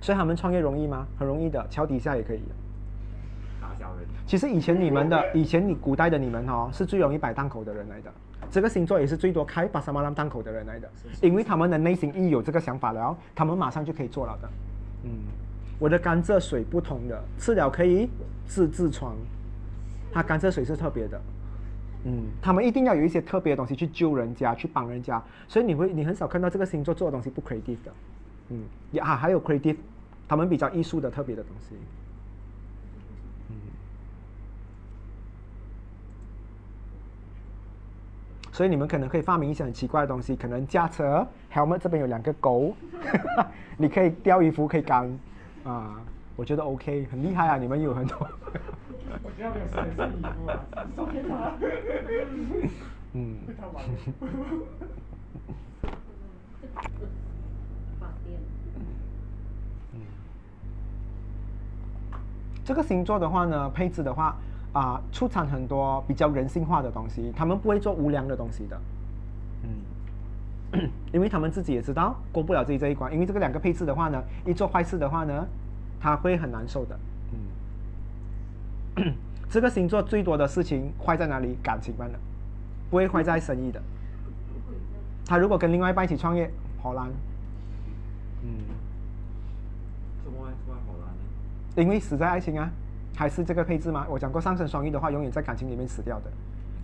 所以他们创业容易吗？很容易的，桥底下也可以的。打小人。其实以前你们的，以前你古代的你们哦，是最容易摆档口的人来的。这个星座也是最多开巴沙马兰档口的人来的，因为他们的内心一有这个想法了，他们马上就可以做了的。嗯，我的甘蔗水不同的，吃了可以治痔疮，它甘蔗水是特别的。嗯，他们一定要有一些特别的东西去救人家，去帮人家，所以你会你很少看到这个星座做的东西不 creative 的。嗯，也啊还有 creative，他们比较艺术的特别的东西。所以你们可能可以发明一些很奇怪的东西，可能驾车，helmet 这边有两个钩，你可以钓鱼服可以干，啊，我觉得 OK，很厉害啊，你们有很多。我有啊，送给他，嗯，被他玩。发电。这个星座的话呢，配置的话啊、出产很多比较人性化的东西，他们不会做无良的东西的。嗯，因为他们自己也知道过不了自己这一关，因为这个两个配置的话呢，一做坏事的话呢，他会很难受的。嗯，这个星座最多的事情坏在哪里？感情般的，不会坏在生意的。他如果跟另外一半一起创业，好难。嗯。怎么会突然好难呢？因为死在爱情啊，还是这个配置吗？我讲过，上升双鱼的话，永远在感情里面死掉的。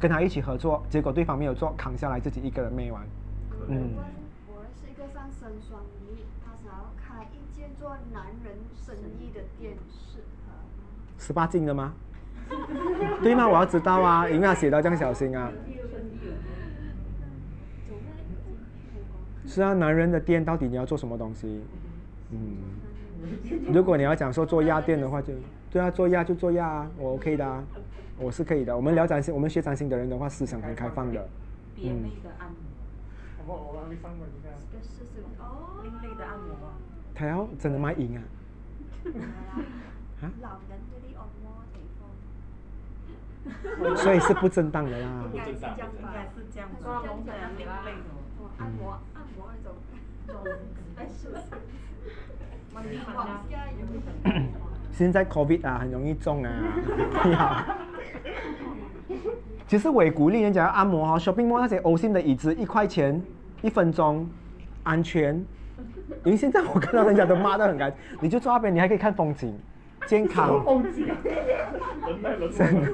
跟他一起合作，结果对方没有做，扛下来自己一个人没完。嗯问，我认识一个上升双鱼，他想要开一间做男人生意的店，适合吗？十八禁的吗？对吗？我要知道啊，因为他写到这样小心啊。是啊，男人的店到底你要做什么东西？嗯，如果你要讲说做压店的话就，对啊，做压就做压啊，我 OK 的啊，我是可以的。我们聊占星，我们学占星的人的话，思想很开放的。别类的按摩，我我让你上门一下。这个是什么？哦，另类的按摩啊。他要真的卖淫啊？啊？所以是不正当的啦。应该是这样应该吧？是这样子，他说另类的。哦，按摩按摩那种 现在 COVID 啊，很容易中啊。你好。其实我也鼓励人家要按摩哈、shopping mall 那些欧心的椅子一块钱一分钟，安全。因为现在我看到人家都骂得很干净，你就坐那边，你还可以看风景，健康。忘记了，人来人真的。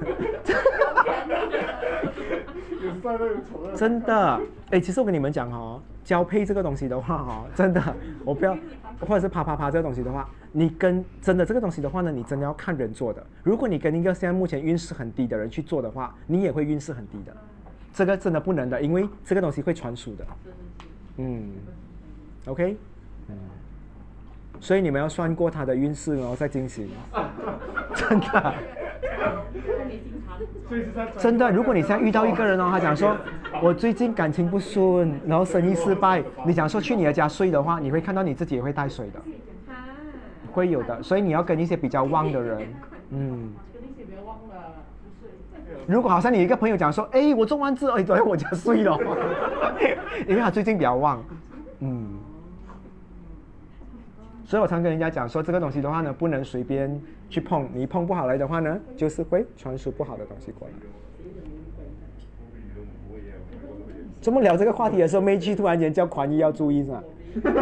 真的，哎，其实我跟你们讲哦，交配这个东西的话哦，真的，我不要，或者是啪啪啪这个东西的话，你跟真的这个东西的话呢，你真的要看人做的。如果你跟一个现在目前运势很低的人去做的话，你也会运势很低的。这个真的不能的，因为这个东西会传输的。嗯，OK，嗯，所以你们要算过他的运势，然后再进行。真的。真的，如果你现在遇到一个人哦，他讲说，我最近感情不顺，然后生意失败，你讲说去你的家睡的话，你会看到你自己也会带水的，会有的，所以你要跟一些比较旺的人，嗯。如果好像你一个朋友讲说，哎，我中完字，哎，都在我家睡了，因为他最近比较旺，嗯。所以我常跟人家讲说，这个东西的话呢，不能随便去碰，你碰不好来的话呢，就是会传输不好的东西过来。怎么聊这个话题的时候，妹去突然间叫宽一要注意是吧？为什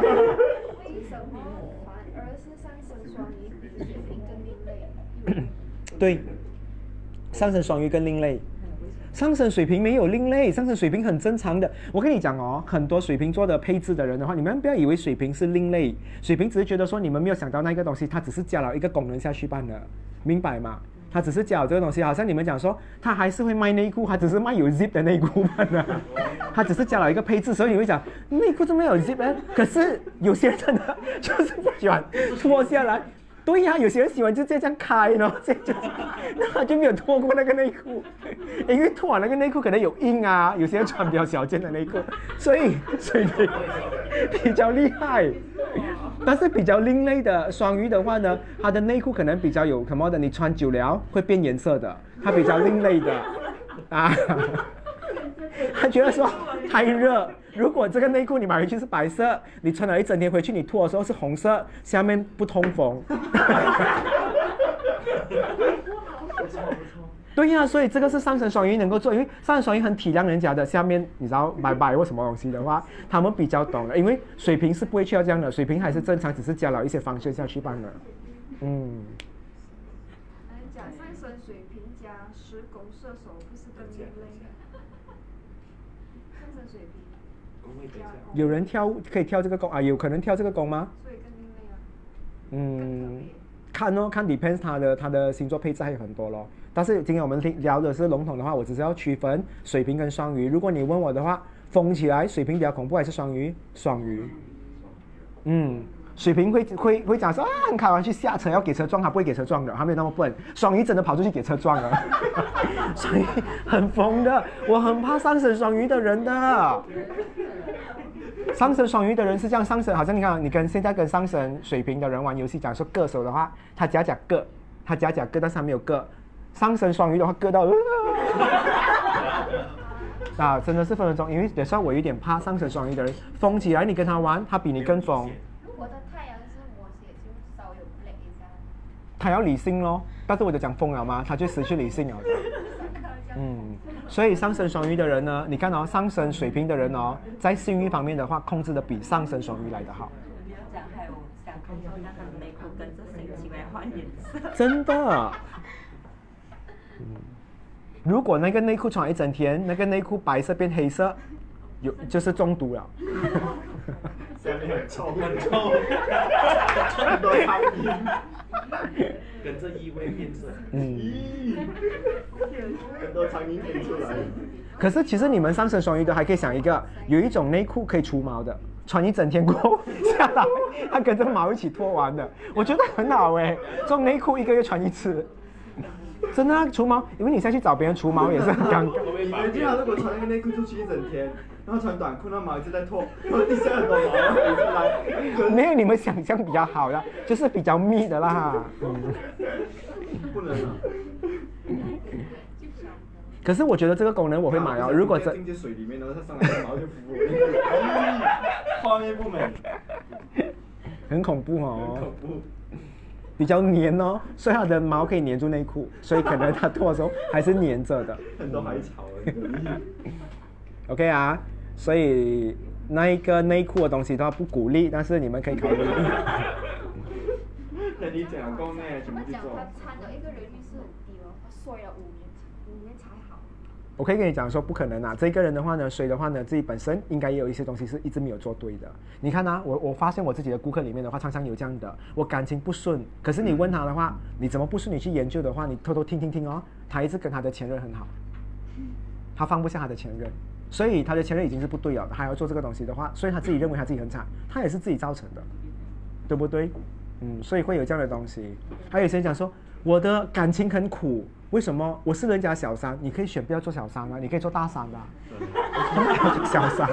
么反而是上升双鱼比水瓶更另类？对，上升双鱼更另类，上升水瓶没有另类，上升水瓶很正常的。我跟你讲哦，很多水瓶座的配置的人的话，你们不要以为水瓶是另类，水瓶只是觉得说你们没有想到那个东西，它只是加了一个功能下去罢了，明白吗？它只是加了这个东西，好像你们讲说，它还是会卖内裤，它只是卖有 zip 的内裤罢了，它只是加了一个配置，所以你会讲内裤怎么有 zip 呢？可是有些人真的就是不喜欢脱下来。对呀、有些人喜欢就这样开，然 后这样就，那他就没有脱过那个内裤，因为脱完那个内裤可能有印啊，有些人穿比较小件的内裤，所以所以比较厉害。但是比较另类的双鱼的话呢，它的内裤可能比较有什么的，你穿久了会变颜色的，它比较另类的啊。他觉得说太热，如果这个内裤你买回去是白色，你穿了一整天回去，你脱的时候是红色，下面不通风。对呀、所以这个是上升双鱼能够做，因为上升双鱼很体谅人家的，下面你知道买买或什么东西的话，他们比较懂的，因为水瓶是不会去到这样的，水瓶还是正常，只是加了一些方式下去罢了。嗯，来讲上升水瓶加十拱射手，不是更另类？上升水瓶加有人跳可以跳这个弓啊？有可能跳这个弓吗？嗯，看哦，看 depends 它的它的星座配置还有很多咯。但是今天我们听聊的是笼统的话，我只是要区分水瓶跟双鱼。如果你问我的话，封起来水瓶比较恐怖还是双鱼？双鱼。嗯，水瓶会会会讲说啊，很开玩去下车要给车撞，他不会给车撞的，他没有那么笨。双鱼真的跑出去给车撞了，所以很疯的。我很怕上升双鱼的人的。上升双鱼的人是这样，上升好像你看，你跟现在跟上升水瓶的人玩游戏，讲说个手的话，他假假个，他假假个，但是他没有个。上升双鱼的话，个到。啊，真的是分分钟，因为有时候我有点怕上升双鱼的人，疯起来你跟他玩，他比你更疯。如果的太阳是摩羯，就稍有 black 一下。他要理性咯，但是我就讲疯了吗？他就失去理性了。嗯，所以上升双鱼的人呢，你看哦，上升水平的人哦，在性欲方面的话，控制的比上升双鱼来的好。不要讲，还有想看到那个内裤跟着心情来换颜色。真的。嗯，如果那个内裤穿一整天，那个内裤白色变黑色，有就是中毒了。下面很臭，很臭，很多苍蝇，跟着异味变色。嗯，很多苍蝇飞出来。可是其实你们上身双鱼的还可以想一个，有一种内裤可以除毛的，穿一整天过后下来，它跟着毛一起脱完的，我觉得很好哎。这种内裤一个月穿一次，真的啊，除毛，因为你下去找别人除毛也是很尴尬。你们经常如果穿那个内裤出去一整天，然后穿短裤，那毛一直在脱，然后地下很多毛来，没有你们想象比较好的，就是比较密的啦。嗯。不能啊。可是我觉得这个功能我会买哦。如果真进去水里面，然后它上来毛就浮我，画面不美，很恐怖哦。很恐怖。比较黏哦，所以它的毛可以粘住内裤，所以可能它脱的时候还是粘着的。很多海草而已。OK 啊，所以那一个内裤的东西的话不鼓励，但是你们可以考虑。那你讲够呢，怎么去做。他讲他参的一个人率是很低哦，他睡了五年，五年才好。我可以跟你讲说不可能啊，这个人的话呢，水的话呢，自己本身应该也有一些东西是一直没有做对的。你看啊，我我发现我自己的顾客里面的话，常常有这样的，我感情不顺，可是你问他的话，你怎么不顺？你去研究的话，你偷偷听听听哦，他一直跟他的前任很好，他放不下他的前任，所以他的前任已经是不对了，还要做这个东西的话，所以他自己认为他自己很惨，他也是自己造成的，对不对？嗯，所以会有这样的东西。还有些人讲说，我的感情很苦，为什么？我是人家小三，你可以选不要做小三啊，你可以做大三的、啊，小三？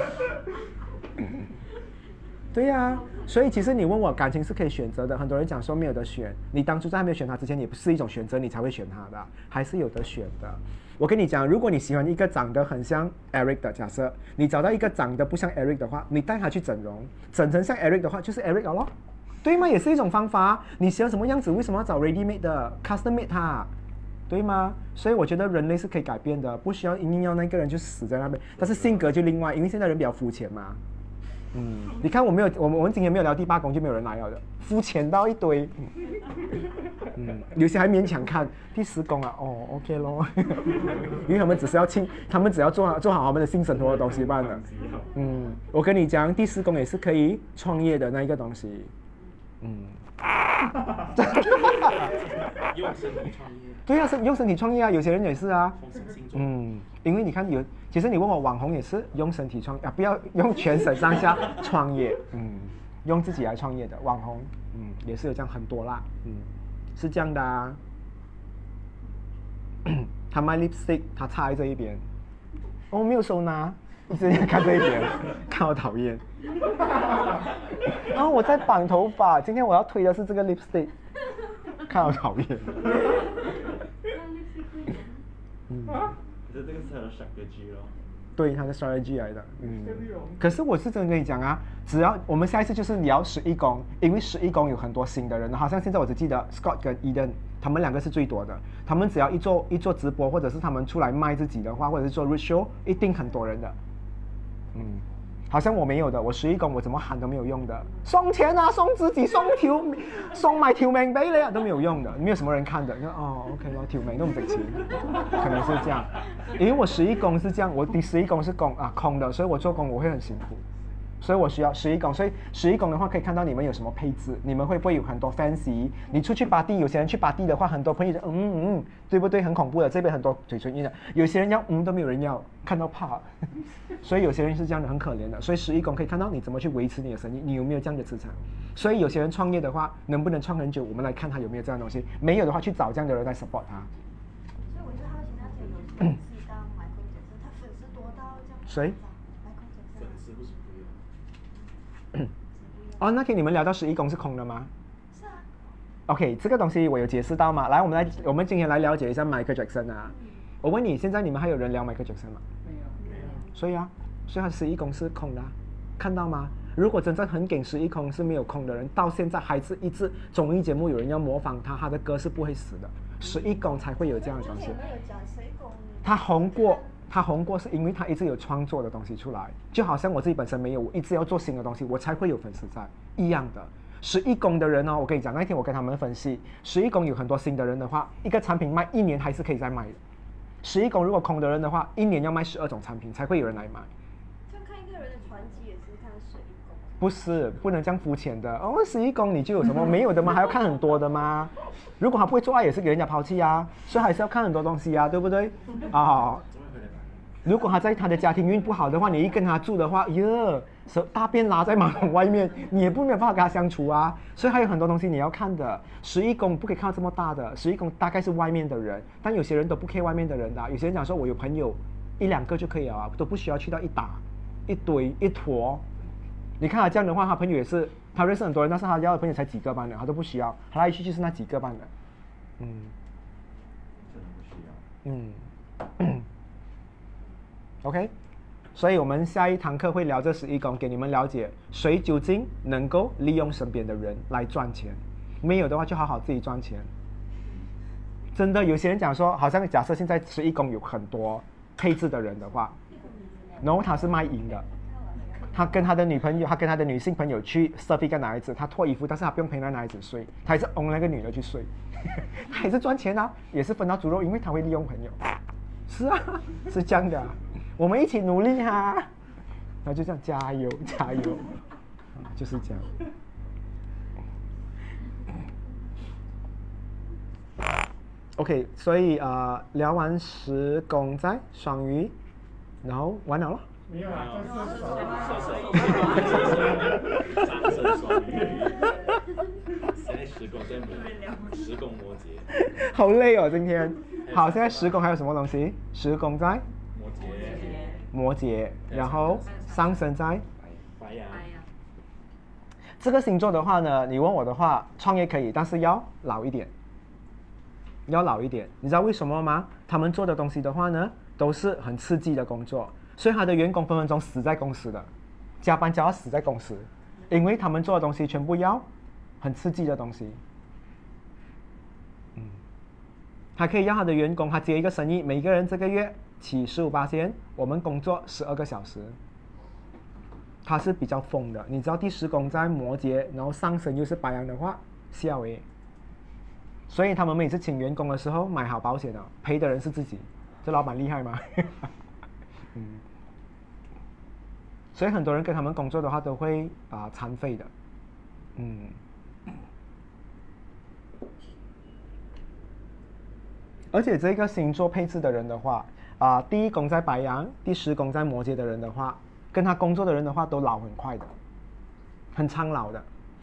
对呀、所以其实你问我感情是可以选择的，很多人讲说没有得选，你当初在还没有选他之前，你不是一种选择，你才会选他的，还是有得选的。我跟你讲，如果你喜欢一个长得很像 Eric 的，假设你找到一个长得不像 Eric 的话，你带他去整容，整成像 Eric 的话，就是 Eric 了咯，对吗？也是一种方法。你喜欢什么样子，为什么要找 ready made 的 custom made 他？对吗？所以我觉得人类是可以改变的，不需要一定要那个人就死在那边。但是性格就另外，因为现在人比较肤浅嘛。嗯，你看我没有，我们我们今天没有聊第八宫，就没有人来了的，肤浅到一堆。嗯，有些还勉强看第十宫啊，哦，OK 咯，因为他们只是要清，他们只要做好做好他们的性生活的东西罢了。嗯，我跟你讲，第十宫也是可以创业的那一个东西。嗯，用身体创业，对啊，是用身体创业啊，有些人也是啊。嗯，因为你看有，其实你问我网红也是用身体创啊，不要用全身上下创业，嗯，用自己来创业的网红，嗯，也是有这样很多啦，嗯，是这样的啊。他卖 lipstick，他插在这一边，哦，没有收纳，一直看这一边，看我讨厌。然后我在绑头发，今天我要推的是这个 lipstick，看我讨厌。嗯。可是这个是他的 strategy 咯。对，它的 strategy 来的，嗯。可是我是真的跟你讲啊，只要我们下一次就是聊十一宫，因为十一宫有很多新的人，好像现在我只记得 Scott 跟 Eden，他们两个是最多的。他们只要一做一做直播，或者是他们出来卖自己的话，或者是做 r i t show，一定很多人的。嗯，好像我没有的，我十一宫我怎么喊都没有用的，送钱啊，送自己，送条，送买条命俾你啊，都没有用的，没有什么人看的。你看哦，OK 咯，条命那么值钱，可能是这样。因为我十一宫是这样，我第十一宫是宫啊空的，所以我做工我会很辛苦，所以我需要十一宫。所以十一宫的话，可以看到你们有什么配置，你们会不会有很多 fancy？你出去 party，有些人去 party 的话，很多朋友就嗯嗯，对不对？很恐怖的，这边很多嘴唇印的，有些人要嗯都没有人要，看到怕。所以有些人是这样的，很可怜的。所以十一宫可以看到你怎么去维持你的生意，你有没有这样的资产。所以有些人创业的话，能不能创很久，我们来看他有没有这样的东西。没有的话，去找这样的人来 support 他。所以我就好奇那些有粉丝到 Michael Jackson，他粉丝多到这样。谁？Michael 粉 Jackson。丝不是不用。哦，那天你们聊到十一宫是空的吗是啊。？OK，这个东西我有解释到吗？来，我们来，我们今天来了解一下 Michael Jackson 啊。我问你，现在你们还有人聊 Michael Jackson 吗？没有。所以啊，所以他十一宫是空的、啊，看到吗？如果真正很给十一宫是没有空的人，到现在还是一直综艺节目有人要模仿他，他的歌是不会死的。十一宫才会有这样的东西。他红过，他红过是因为他一直有创作的东西出来，就好像我自己本身没有，我一直要做新的东西，我才会有粉丝在一样的。十一宫的人哦，我跟你讲，那一天我跟他们分析，十一宫有很多新的人的话，一个产品卖一年还是可以再卖的。十一宫如果空的人的话，一年要卖十二种产品才会有人来买。就看一个人的传奇，也是看谁拱。不是，不能这样肤浅的哦。十一宫你就有什么没有的吗？还要看很多的吗？如果他不会做爱，也是给人家抛弃啊，所以还是要看很多东西啊，对不对？啊？如果他在他的家庭运不好的话，你一跟他住的话，哟，手大便拉在马桶外面，你也不没有办法跟他相处啊。所以还有很多东西你要看的。十一宫不可以看到这么大的，十一宫大概是外面的人，但有些人都不 care 外面的人的、有些人讲说我有朋友一两个就可以了啊，都不需要去到一打一堆一坨。你看他这样的话，他朋友也是，他认识很多人，但是他要的朋友才几个班的，他都不需要，他来一去就是那几个班的，嗯真的不需要。嗯。OK，所以我们下一堂课会聊这十一宫，给你们了解谁究竟能够利用身边的人来赚钱，没有的话就好好自己赚钱。真的，有些人讲说，好像假设现在十一宫有很多配置的人的话，然后他是卖淫的，他跟他的女朋友，他跟他的女性朋友去 serve 一个男孩子，他脱衣服，但是他不用陪那男孩子睡，他还是 own 那个女的去睡，他也是赚钱啊，也是分到猪肉，因为他会利用朋友。是啊，是这样的啊、我们一起努力哈、然后就这样加油加油，啊就是这样。OK，所以呃，聊完十公在双鱼，然后完了咯。没有啊，但是双鱼，现在十公在摩，十公摩羯，好累哦，今天。好，现在十宫还有什么东西？十宫在摩羯，摩羯，然后上升在白白羊，这个星座的话呢，你问我的话，创业可以，但是要老一点，要老一点。你知道为什么吗？他们做的东西的话呢，都是很刺激的工作，所以他的员工分分钟死在公司的，加班加到死在公司，因为他们做的东西全部要很刺激的东西。嗯，他可以让他的员工，他接一个生意，每个人这个月起十五八千，我们工作十二个小时。他是比较疯的，你知道第十宫在摩羯，然后上升又是白羊的话，笑诶。所以他们每次请员工的时候买好保险的，赔的人是自己，这老板厉害吗？嗯。所以很多人跟他们工作的话都会啊、残废的，嗯。而且这个星座配置的人的话，啊、第一宫在白羊，第十宫在摩羯的人的话，跟他工作的人的话都老很快的，很苍老的，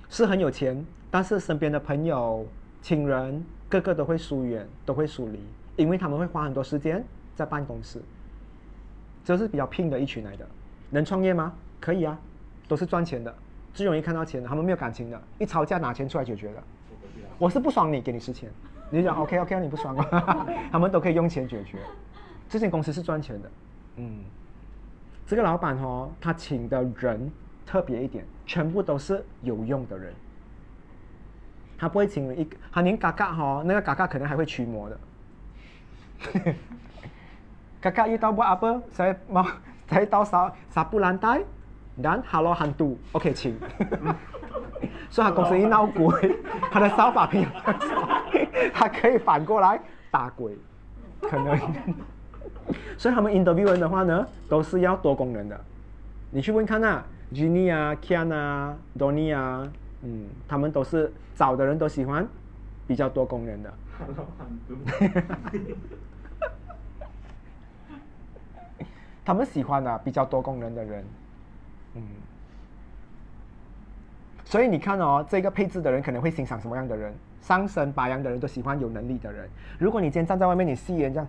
是很有钱，但是身边的朋友、亲人个个都会疏远，都会疏离，因为他们会花很多时间在办公室，这是比较拼的一群来的。能创业吗？可以啊，都是赚钱的，最容易看到钱的，他们没有感情的，一吵架拿钱出来解决的。我是不爽你，给你十钱，你就讲 OK OK，你不爽啊，他们都可以用钱解决。这间公司是赚钱的，嗯，这个老板哦，他请的人特别一点，全部都是有用的人。他不会请一个，他连嘎嘎哈，那个嘎嘎可能还会驱魔的。嘎嘎 you tahu buat apa? Saya mau saya tahu sa sapu lantai dan halo hantu. OK，请。所以他公司一闹鬼，他的扫把平常扫，他可以反过来打鬼，可能。所以他们 interview 人的话呢，都是要多功能的。你去问看啊，Jenny 啊、Kian 啊、Donny 啊，嗯，他们都是找的人都喜欢比较多功能的。他们喜欢啊比较多功能的人，嗯。所以你看哦，这个配置的人可能会欣赏什么样的人？上升白羊的人都喜欢有能力的人。如果你今天站在外面，你吸烟这样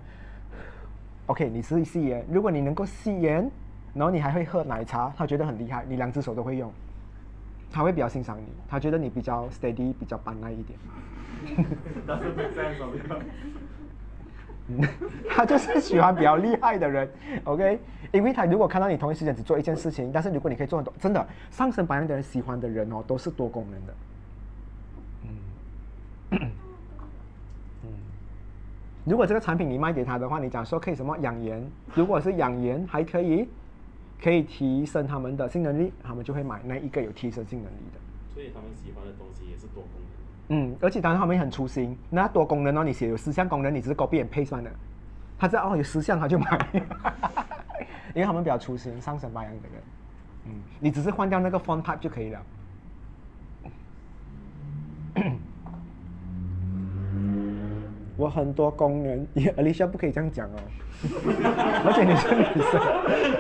，OK，你是吸烟。如果你能够吸烟，然后你还会喝奶茶，他觉得很厉害，你两只手都会用，他会比较欣赏你，他觉得你比较 steady，比较板赖一点。他就是喜欢比较厉害的人，OK？因为他如果看到你同一时间只做一件事情，但是如果你可以做很多，真的上升白羊的人喜欢的人哦，都是多功能的。嗯，嗯，如果这个产品你卖给他的话，你讲说可以什么养颜，如果是养颜还可以，可以提升他们的性能力，他们就会买那一个有提升性能力的。所以他们喜欢的东西也是多功能。嗯，而且当然他们也很粗心，那多功能哦，你写有十项功能，你只是 copy and paste 算的，他知道哦有十项他就买，因为他们比较粗心，上升白羊的人，嗯，你只是换掉那个 font type 就可以了。我很多功能，Alicia 不可以这样讲哦，而且你是女生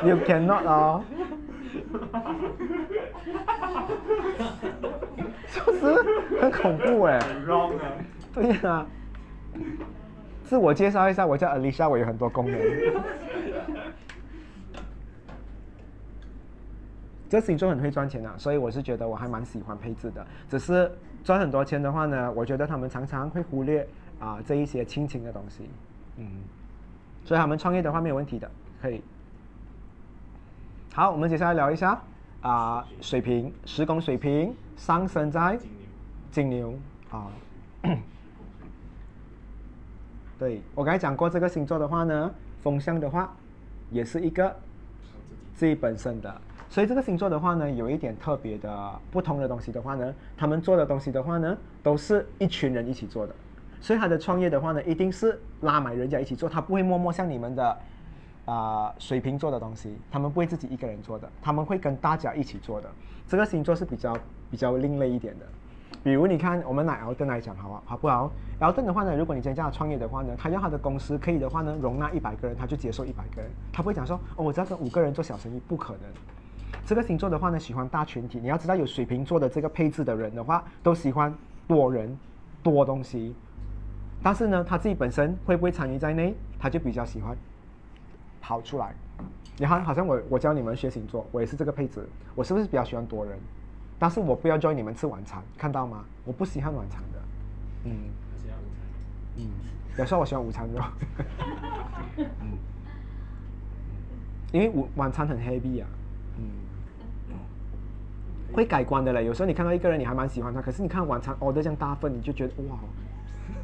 ，You cannot 哦。是不是很恐怖哎？wrong 啊对呀、自我介绍一下，我叫 Alicia，我有很多功能。这星座很会赚钱的、啊所以我是觉得我还蛮喜欢配置的。只是赚很多钱的话呢，我觉得他们常常会忽略啊、这一些亲情的东西，嗯，所以他们创业的话没有问题的，可以。好，我们接下来聊一下啊、水平，十宫水瓶上升在金牛，啊。对我刚才讲过，这个星座的话呢，风向的话也是一个自己。本身的，所以这个星座的话呢，有一点特别的不同的东西的话呢，他们做的东西的话呢，都是一群人一起做的，所以他的创业的话呢，一定是拉买人家一起做，他不会默默像你们的啊、水瓶座的东西，他们不会自己一个人做的，他们会跟大家一起做的。这个星座是比较比较另类一点的。比如你看，我们拿 Alden 来讲，好不好？好不好？Alden 的话呢，如果你今天叫他创业的话呢，他要他的公司可以的话呢，容纳一百个人，他就接受一百个人，他不会讲说，哦，我只要跟五个人做小生意，不可能。这个星座的话呢，喜欢大群体。你要知道，有水瓶座的这个配置的人的话，都喜欢多人、多东西。但是呢，他自己本身会不会参与在内，他就比较喜欢跑出来。你看，好像我我教你们学星座，我也是这个配置，我是不是比较喜欢多人？但是我不要 join 你们吃晚餐，看到吗？我不喜欢晚餐的，嗯而且要午餐。嗯，有时候我喜欢午餐肉，嗯，因为午晚餐很 heavy 啊，嗯，会改观的嘞。有时候你看到一个人，你还蛮喜欢他，可是你看晚餐 order 这样大份，你就觉得哇，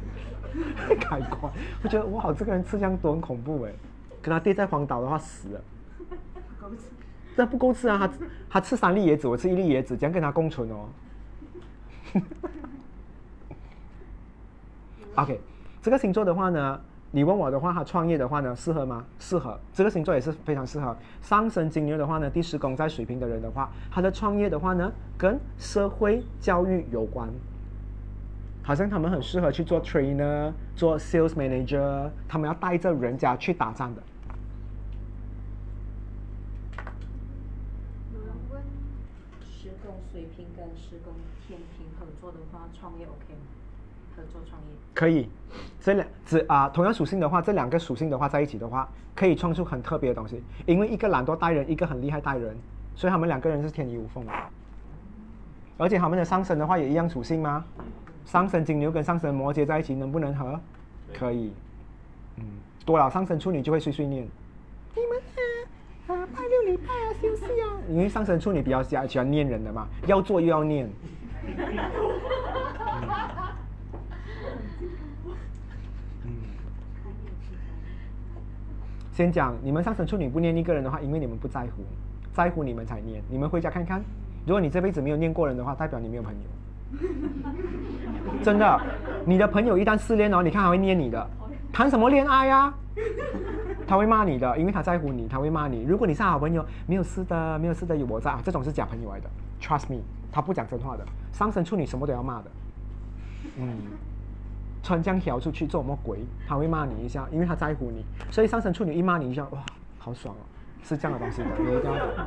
会改观，会觉得哇，这个人吃这样多很恐怖哎。跟他跌在荒岛的话死了。那不够吃啊！他他吃三粒椰子，我吃一粒椰子，这样跟他共存哦。OK，这个星座的话呢，你问我的话，他创业的话呢，适合吗？适合。这个星座也是非常适合。上升金牛的话呢，第十宫在水瓶的人的话，他的创业的话呢，跟社会教育有关。好像他们很适合去做 trainer、做 sales manager，他们要带着人家去打仗的。有人问，十宫水瓶跟十宫天平合作的话，创业 OK 吗？合作创业。可以，这两只啊、同样属性的话，这两个属性的话在一起的话，可以创出很特别的东西。因为一个懒惰带人，一个很厉害带人，所以他们两个人是天衣无缝的。而且他们的上升的话也一样属性吗？上升金牛跟上升摩羯在一起能不能合？可以。嗯，多了上升处女就会碎碎念。你们啊啊，拜六礼拜啊，休息啊。因为上升处女比较喜欢喜欢念人的嘛，要做又要念。先讲，你们上升处女不念一个人的话，因为你们不在乎，在乎你们才念。你们回家看看，如果你这辈子没有念过人的话，代表你没有朋友。真的，你的朋友一旦失恋哦，你看还会念你的，谈什么恋爱呀、他会骂你的，因为他在乎你，他会骂你。如果你是好朋友，没有事的，没有事的，有我在，这种是假朋友来的，trust me，他不讲真话的。上升处女什么都要骂的，嗯，穿江条出去做什么鬼，他会骂你一下，因为他在乎你，所以上升处女一骂你一下，哇，好爽哦，是这样的东西的，你一定要懂。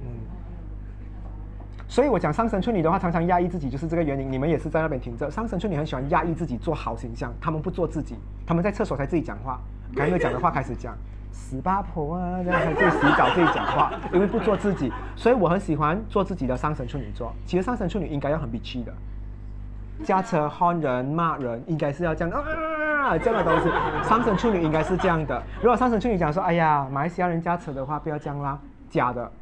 嗯，所以我讲上升处女的话，常常压抑自己，就是这个原因。你们也是在那边听着，上升处女很喜欢压抑自己，做好形象，他们不做自己，他们在厕所才自己讲话，刚刚讲的话开始讲。死八婆啊，这样还自己洗澡自己讲话，因为不做自己，所以我很喜欢做自己的上神处女座。其实上神处女应该要很 bitch 的，驾车、换人、骂人，应该是要这样啊，这样的东西。上神处女应该是这样的。如果上神处女讲说，哎呀，马来西亚人驾车的话，不要这样啦，假的。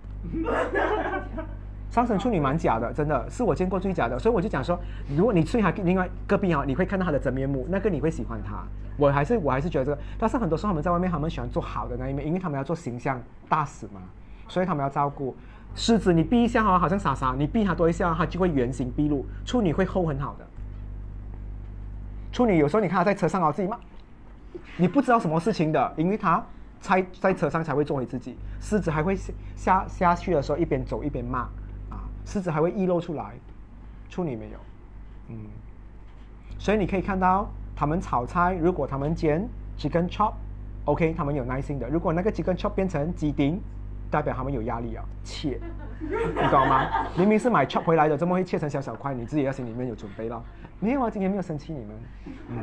上升处女蛮假的，真的是我见过最假的，所以我就讲说，如果你去他另外隔壁啊，你会看到他的真面目，那个你会喜欢他。我还是我还是觉得这个，但是很多时候他们在外面，他们喜欢做好的那一面，因为他们要做形象大使嘛，所以他们要照顾。狮子你避一下哈，好像傻傻，你避他多一下，他就会原形毕露。处女会吼很好的，处女有时候你看他在车上啊自己骂，你不知道什么事情的，因为他在在车上才会做回自己。狮子还会下下去的时候一边走一边骂。狮子还会溢露出来，处女没有，嗯，所以你可以看到他们炒菜，如果他们煎 chicken chop，OK，他们有耐心的。如果那个 chicken chop 变成鸡丁，代表他们有压力啊，切，你懂吗？明明是买 chop 回来的，怎么会切成小小块？你自己要心里面有准备了。没有啊，今天没有生气你们。嗯。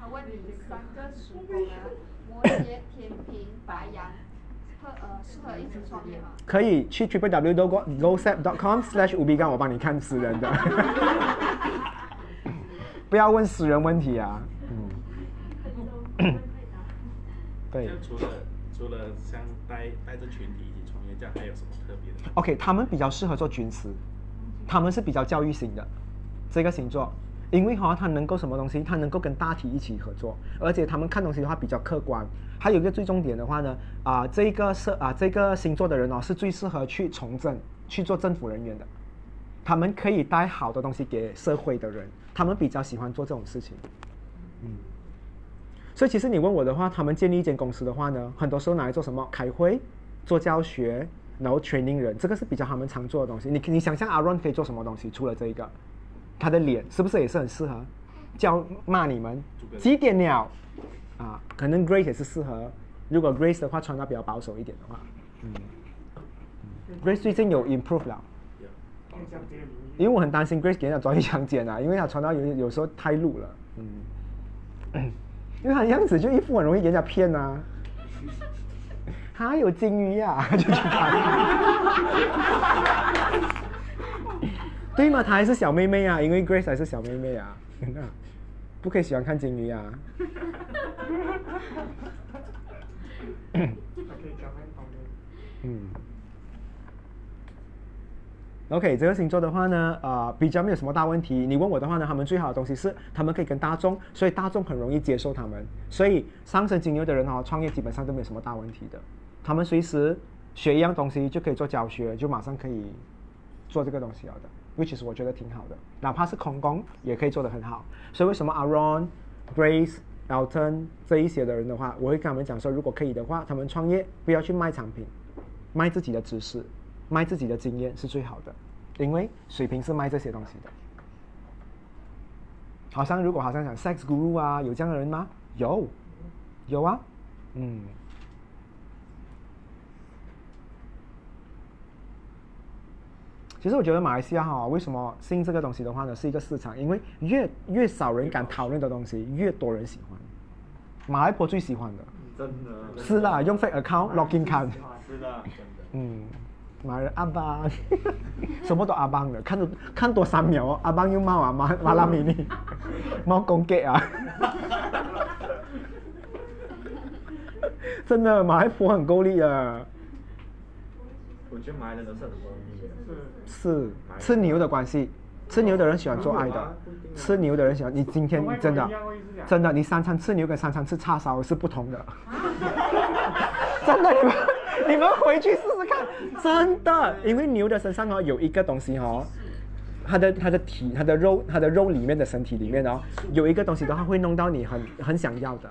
他问你三个属狗的，摩羯、天平、白羊。呃，适合一起创业吗？可以去 triple w dot go set dot com slash 五 B 杠，我帮你看私人的。不要问私人问题啊。嗯。对。除了除了像带带着群体一起创业，这样还有什么特别的？OK，他们比较适合做军师，他们是比较教育型的这个星座。因为哈，他能够什么东西？他能够跟大体一起合作，而且他们看东西的话比较客观。还有一个最重点的话呢，啊，这个是啊，这个星座的人哦，是最适合去从政、去做政府人员的。他们可以带好的东西给社会的人，他们比较喜欢做这种事情。嗯，所以其实你问我的话，他们建立一间公司的话呢，很多时候拿来做什么？开会、做教学，然后 training 人，这个是比较他们常做的东西。你你想象阿 Ron 可以做什么东西？除了这一个？他的脸是不是也是很适合叫骂你们几点了啊？可能 Grace 也是适合。如果 Grace 的话穿的比较保守一点的话，嗯，Grace 最近有 improve 了。因为我很担心 Grace 给人家抓去强奸啊，因为他穿到有有时候太露了，嗯，因为他样子就一副很容易给人家骗啊。他有金鱼呀，就去看。对嘛？她还是小妹妹啊，因为 Grace 还是小妹妹啊，不可以喜欢看金鱼啊。嗯。OK，这个星座的话呢，呃，比较没有什么大问题。你问我的话呢，他们最好的东西是他们可以跟大众，所以大众很容易接受他们。所以上升金牛的人哦，创业基本上都没有什么大问题的。他们随时学一样东西就可以做教学，就马上可以做这个东西了的。Which is 我觉得挺好的，哪怕是空工也可以做得很好。所以为什么 Aaron、Grace、Elton 这一些的人的话，我会跟他们讲说，如果可以的话，他们创业不要去卖产品，卖自己的知识，卖自己的经验是最好的，因为水平是卖这些东西的。好像如果好像讲 Sex Guru 啊，有这样的人吗？有，有啊，嗯。其实我觉得马来西亚哈，为什么性这个东西的话呢，是一个市场，因为越越少人敢讨论的东西，越多人喜欢。马来婆最喜欢的，真的，是啦，用 fake account login 看，是的，真的，嗯，马来阿邦，什么都阿邦的，看多看多三秒哦，阿邦又猫啊，马马拉米尼，猫公鸡啊，真的，马来婆很够力啊。我觉得马来人都是很够力。是吃牛的关系，吃牛的人喜欢做爱的，吃牛的人喜欢。你今天真的，真的，你三餐吃牛跟三餐吃叉烧是不同的。真的，你们你们回去试试看，真的，因为牛的身上哦有一个东西哦，它的它的体它的肉它的肉里面的身体里面哦，有一个东西的话会弄到你很很想要的。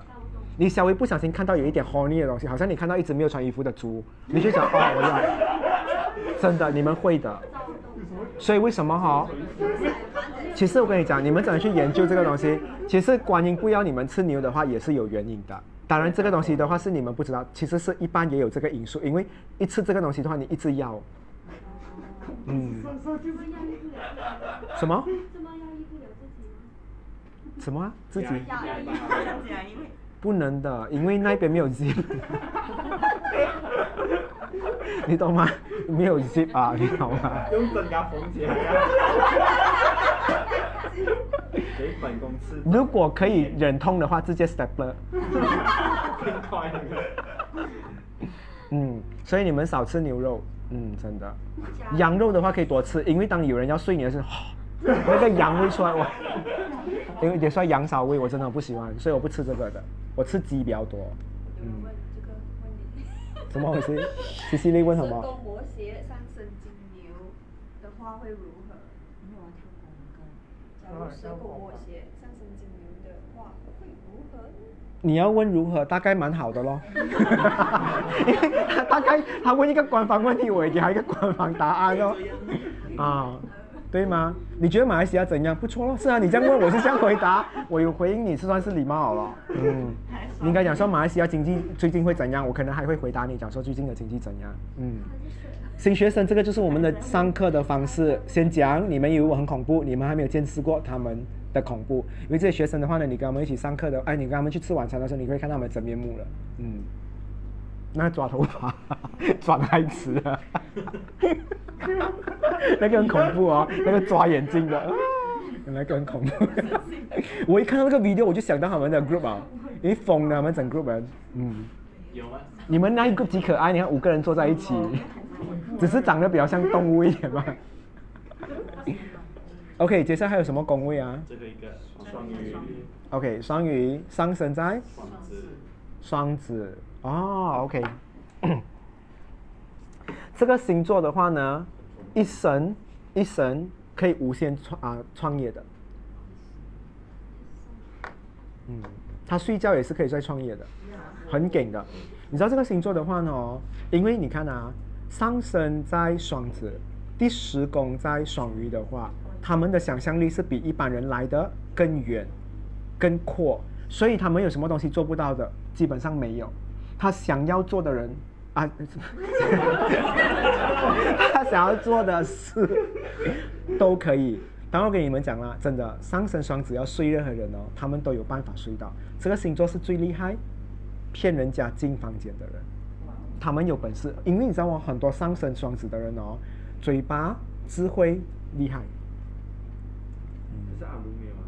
你稍微不小心看到有一点 horny 的东西，好像你看到一只没有穿衣服的猪，你就想哦，我要。真的，你们会的。所以为什么哈？其实我跟你讲，你们怎么去研究这个东西？其实观音不要你们吃牛的话，也是有原因的。当然，这个东西的话是你们不知道，其实是一般也有这个因素，因为一吃这个东西的话，你一直要。嗯。什么？什么啊？自己？不能的，因为那边没有 zip。你懂吗？没有 zip 啊，你懂吗？用针给缝起来。给本公司。如果可以忍痛的话，直接 stepler。更快了。嗯，所以你们少吃牛肉。嗯，真的。羊肉的话可以多吃，因为当有人要睡你的时候，那个羊会出来我。因为也算羊骚味，我真的不喜欢，所以我不吃这个的。我吃鸡比较多。嗯。怎么回事？西西利问什么？的话会如何？没有啊，跳广告。假如蛇公摩羯上升金牛的话会如何？你要问如何，大概蛮好的咯。大概他问一个官方问题，我也给他一个官方答案咯。啊。对吗？你觉得马来西亚怎样？不错咯，是啊，你这样问我是这样回答，我有回应你是算是礼貌好了。嗯，你应该讲说马来西亚经济最近会怎样？我可能还会回答你讲说最近的经济怎样。嗯，新学生这个就是我们的上课的方式，先讲你们以为我很恐怖，你们还没有见识过他们的恐怖。因为这些学生的话呢，你跟他们一起上课的，哎，你跟他们去吃晚餐的时候，你可以看到他们真面目了。嗯。那抓头发，抓太迟了，那个很恐怖哦，那个抓眼睛的，那个很恐怖。我一看到那个 video，我就想到他们的 group 啊，为疯了，他们整 group 人，嗯。有啊。你们那一个极可爱，你看五个人坐在一起，只是长得比较像动物一点嘛。OK，接下来还有什么工位啊？这个一个双鱼。OK，双鱼上升在。双子。双子。哦，OK，这个星座的话呢，一生一生可以无限创啊创业的，嗯，他睡觉也是可以在创业的，很梗的。你知道这个星座的话呢，因为你看啊，上升在双子，第十宫在双鱼的话，他们的想象力是比一般人来的更远、更阔，所以他们有什么东西做不到的，基本上没有。他想要做的人啊，他想要做的事都可以。当我给你们讲啦，真的上升双子要睡任何人哦，他们都有办法睡到。这个星座是最厉害骗人家进房间的人，他们有本事。因为你知道吗？很多上升双子的人哦，嘴巴智慧厉害。是阿卢没有啊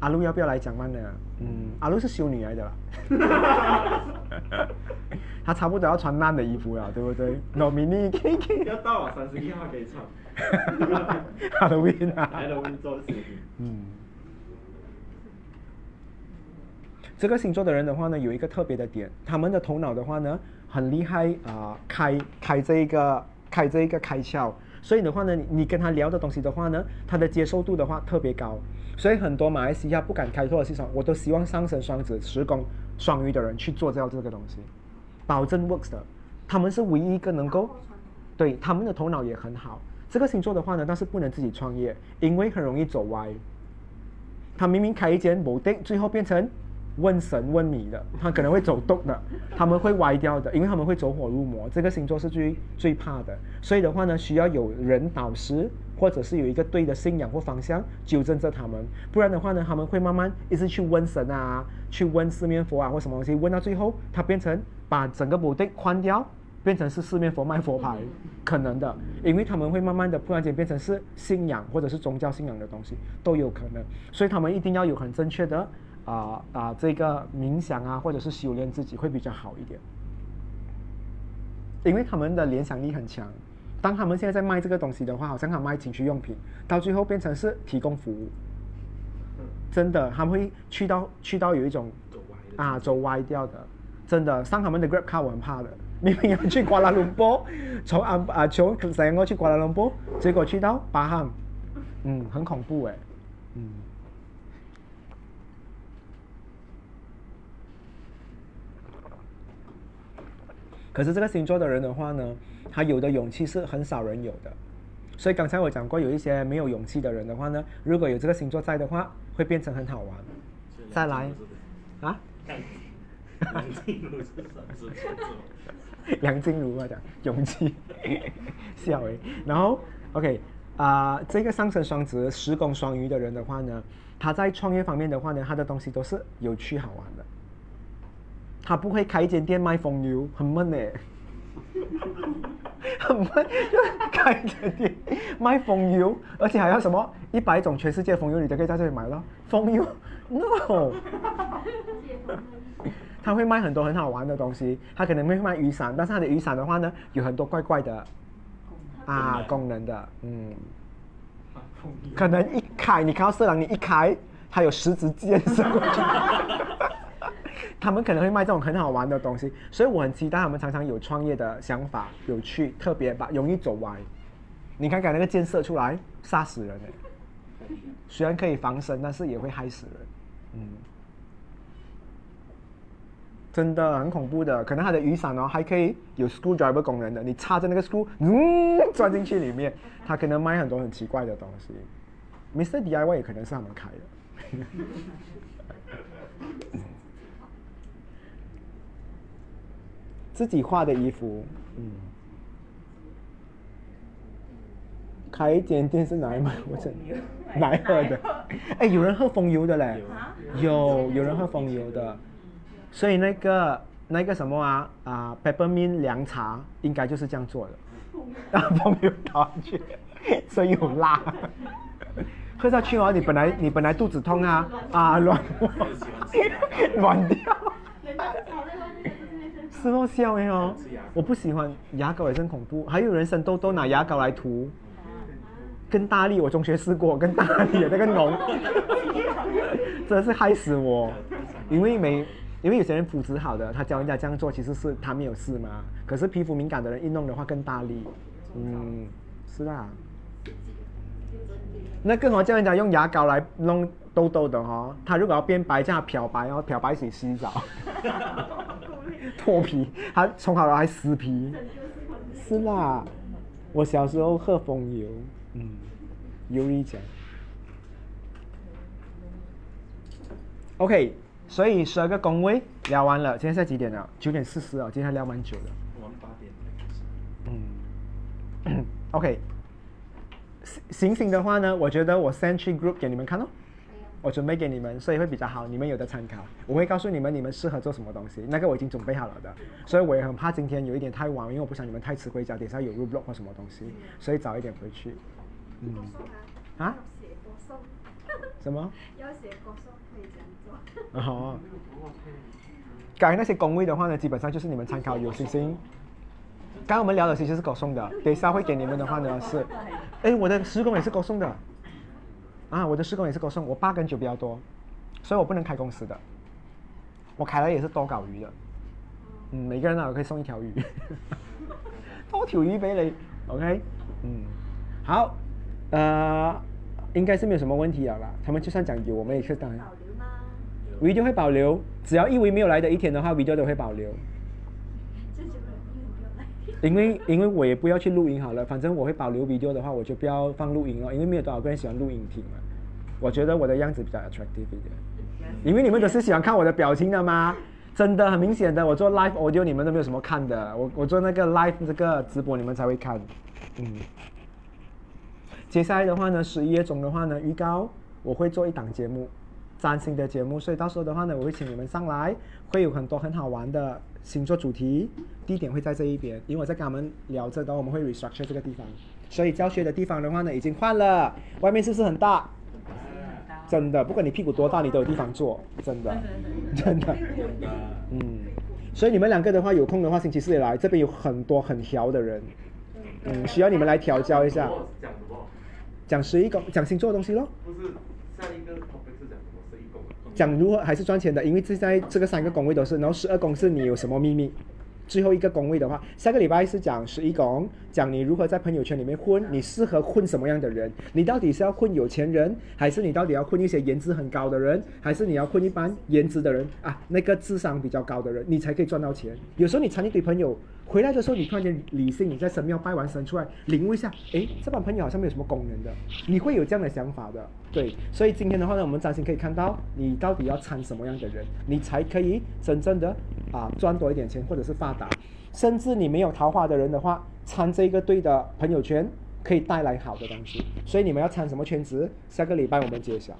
阿卢要不要来讲慢呢？嗯，阿卢是修女来的啦。他差不多要穿烂的衣服了，对不对？No mini K K。要到了三十一号可以穿。Halloween 啊。Halloween 做事。嗯。这个星座的人的话呢，有一个特别的点，他们的头脑的话呢，很厉害啊，开开这一个开这一个开窍，所以的话呢，你跟他聊的东西的话呢，他的接受度的话特别高。所以很多马来西亚不敢开拓的市场，我都希望上升双子、十宫双鱼的人去做掉这个东西，保证 works 的。他们是唯一一个能够，对他们的头脑也很好。这个星座的话呢，但是不能自己创业，因为很容易走歪。他明明开一间某店，最后变成问神问米的，他可能会走动的，他们会歪掉的，因为他们会走火入魔。这个星座是最最怕的，所以的话呢，需要有人导师。或者是有一个对的信仰或方向纠正着他们，不然的话呢，他们会慢慢一直去问神啊，去问四面佛啊或什么东西，问到最后，他变成把整个目的换掉，变成是四面佛卖佛牌，可能的，因为他们会慢慢的突然间变成是信仰或者是宗教信仰的东西都有可能，所以他们一定要有很正确的啊啊这个冥想啊或者是修炼自己会比较好一点，因为他们的联想力很强。当他们现在在卖这个东西的话，好像他卖情趣用品，到最后变成是提供服务。真的，他们会去到去到有一种啊走歪掉的。真的，上他们的 Grab 卡我很怕的。明明要去瓜 拉隆坡，从安啊从塞安去瓜拉隆坡，结果去到巴汉，嗯，很恐怖哎，嗯。可是这个星座的人的话呢，他有的勇气是很少人有的，所以刚才我讲过，有一些没有勇气的人的话呢，如果有这个星座在的话，会变成很好玩。再来，啊？梁静茹是什么？梁静茹啊，讲勇气，笑诶。然后，OK 啊，这个上升双子、十宫双鱼的人的话呢，他在创业方面的话呢，他的东西都是有趣好玩的。他不会开一间店卖风牛，很闷诶，很闷，就开一间店卖风油，而且还要什么一百种全世界风油，你都可以在这里买到风油，no。他会卖很多很好玩的东西，他可能会卖雨伞，但是他的雨伞的话呢，有很多怪怪的啊功能。的，嗯，可能一开，你看到色狼，你一开，他有十支箭射过去。他们可能会卖这种很好玩的东西，所以我很期待他们常常有创业的想法，有趣，特别把容易走歪。你看看那个箭射出来，杀死人哎！虽然可以防身，但是也会害死人，嗯。真的很恐怖的，可能它的雨伞哦还可以有 screwdriver 功能的，你插着那个 screw，嗯，钻进去里面，他可能卖很多很奇怪的东西。Mr. DIY 也可能是他们开的。自己画的衣服，嗯。开一间店是哪里买？我真哪喝的？哎，有人喝风油的嘞，有有人喝风油的。所以那个那个什么啊啊，peppermint 凉茶应该就是这样做的，然后没有倒进去，所以有辣。喝下去哦，你本来你本来肚子痛啊啊软软 掉。是哦，笑哎哦，我不喜欢牙膏也真恐怖，还有人生痘痘拿牙膏来涂，更大力，我中学试过更大力的那个脓，真的是害死我，因为没。因为有些人肤质好的，他教人家这样做，其实是他没有事嘛。可是皮肤敏感的人一弄的话更大力，嗯，是啦。那更好叫人家用牙膏来弄痘痘的哈，他如果要变白，叫他漂白，然后漂白水洗澡，脱皮，他冲好了还撕皮，是啦。我小时候喝风油，嗯，有一讲。OK。所以十二个工位聊完了，现在在几点了？九点四十啊，今天还聊蛮久的。我们八点嗯。OK。行星的话呢，我觉得我 send 去 group 给你们看哦。我准备给你们，所以会比较好，你们有的参考。我会告诉你们，你们适合做什么东西，那个我已经准备好了的。所以我也很怕今天有一点太晚，因为我不想你们太迟回家，等下有 roadblock 或什么东西，所以早一点回去。嗯。啊？什么？要写歌颂可以这样做。哦。改那些工位的话呢，基本上就是你们参考有星星。刚刚我们聊的其实是狗送的，等一下会给你们的话呢是，哎，我的施工也是狗送的。啊，我的施工也是够送，我八跟九比较多，所以我不能开公司的。我开了也是多搞鱼的。嗯，每个人呢可以送一条鱼。多条鱼俾你，OK？嗯，好，呃。应该是没有什么问题了啦。他们就算讲有，我们也是当然。video 会保留，只要一维没有来的一天的话，video 都会保留。因为因为我也不要去录音好了，反正我会保留 video 的话，我就不要放录音了，因为没有多少个人喜欢录音听嘛。我觉得我的样子比较 attractive 一点。因为你们都是喜欢看我的表情的吗？真的很明显的，我做 live audio 你们都没有什么看的，我我做那个 live 这个直播你们才会看，嗯。接下来的话呢，十一月中的话呢，预告我会做一档节目，占星的节目，所以到时候的话呢，我会请你们上来，会有很多很好玩的星座主题，地点会在这一边，因为我在跟他们聊着等，我们会 restructure 这个地方，所以教学的地方的话呢，已经换了，外面是不是很大？真的，不管你屁股多大，你都有地方坐，真的，真的，嗯，所以你们两个的话，有空的话，星期四也来，这边有很多很调的人，嗯，需要你们来调教一下。讲十一宫，讲星座的东西咯。不是，下一个 topic 是讲什么？十一宫。讲如何还是赚钱的，因为这在这个三个宫位都是，然后十二宫是你有什么秘密，最后一个宫位的话，下个礼拜是讲十一宫，讲你如何在朋友圈里面混，你适合混什么样的人？你到底是要混有钱人，还是你到底要混一些颜值很高的人，还是你要混一般颜值的人啊？那个智商比较高的人，你才可以赚到钱。有时候你参一堆朋友回来的时候，你突然间理性，你在神庙拜完神出来，领悟一下，诶，这帮朋友好像没有什么功能的，你会有这样的想法的。对，所以今天的话呢，我们占星可以看到，你到底要参什么样的人，你才可以真正的啊赚多一点钱，或者是发达。甚至你没有桃花的人的话，参这个队的朋友圈可以带来好的东西。所以你们要参什么圈子？下个礼拜我们揭晓。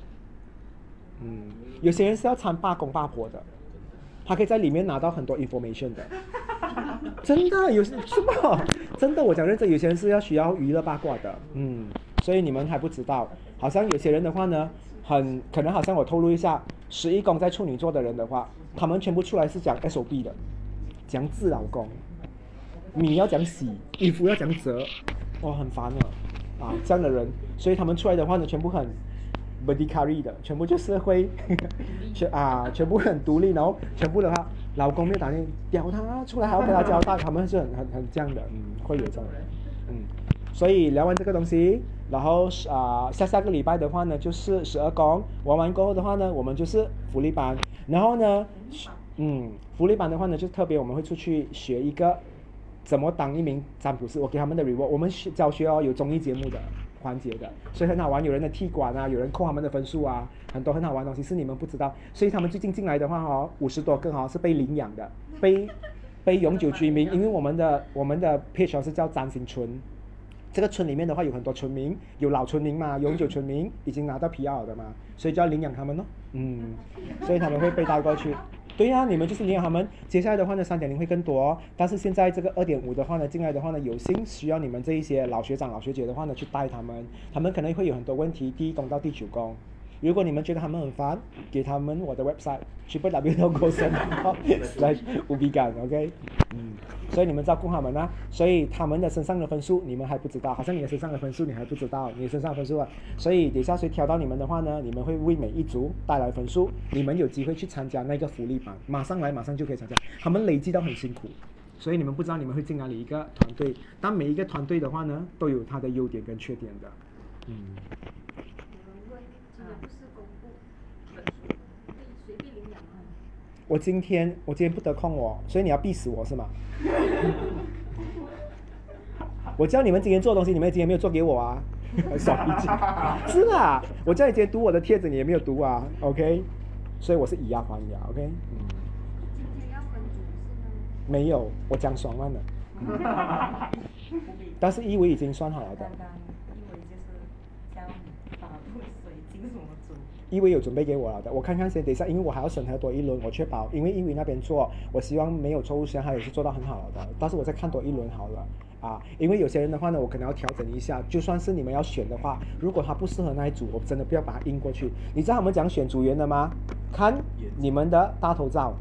嗯，有些人是要参八公八婆的，他可以在里面拿到很多 information 的。真的有什么？真的，我讲认真，有些人是要需要娱乐八卦的。嗯，所以你们还不知道，好像有些人的话呢，很可能好像我透露一下，十一宫在处女座的人的话，他们全部出来是讲 SOB 的，讲自老公，米要讲洗，衣服要讲折，哇，很烦的啊，这样的人，所以他们出来的话呢，全部很 body carry 的，全部就是会 全啊，全部很独立，然后全部的话，老公没有打电屌他出来还要跟他交代，他们是很很很这样的，嗯，会有这样的人，嗯，所以聊完这个东西，然后是啊下下个礼拜的话呢，就是十二宫玩完过后的话呢，我们就是福利班，然后呢，嗯，福利班的话呢，就特别我们会出去学一个怎么当一名占卜师，我给他们的 reward，我们学教学哦有综艺节目的环节的，所以很好玩，有人的踢馆啊，有人扣他们的分数啊，很多很好玩的东西是你们不知道，所以他们最近进来的话哦，五十多个哦是被领养的，被被永久居民，因为我们的我们的 page 哦是叫张新村。这个村里面的话有很多村民，有老村民嘛，永久村民已经拿到 PR 的嘛，所以就要领养他们咯。嗯，所以他们会被带过去。对呀、你们就是领养他们。接下来的话呢，三点零会更多、哦，但是现在这个二点五的话呢，进来的话呢，有幸需要你们这一些老学长、老学姐的话呢，去带他们，他们可能会有很多问题，第一宫到第九宫。如果你们觉得他们很烦，给他们我的 website triple w dot g o s e n slash 无比感，OK，嗯，所以你们照顾他们啊，所以他们的身上的分数你们还不知道，好像你的身上的分数你还不知道，你身上的分数啊，所以等下谁挑到你们的话呢，你们会为每一组带来分数，你们有机会去参加那个福利班，马上来马上就可以参加，他们累积到很辛苦。所以你们不知道你们会进哪里一个团队，但每一个团队的话呢，都有它的优点跟缺点的，嗯。有人问，今天不是公布我今天我今天不得空哦，所以你要逼死我是吗？我叫你们今天做东西，你们今天没有做给我啊，小脾气。是啦，我叫你今天读我的帖子，你也没有读啊，OK？所以我是以牙还牙，OK？嗯，今天要分组是吗？没有，我讲爽完了，但是一维已经算好了的刚，刚因为就是教你法布水晶什么因为有准备给我了的，我看看先，等一下，因为我还要审核多一轮，我确保，因为英语那边做，我希望没有错误，实际上他也是做到很好的，但是我再看多一轮好了。啊，因为有些人的话呢，我可能要调整一下。就算是你们要选的话，如果他不适合那一组，我真的不要把它印过去。你知道他们讲选组员的吗？看你们的大头照，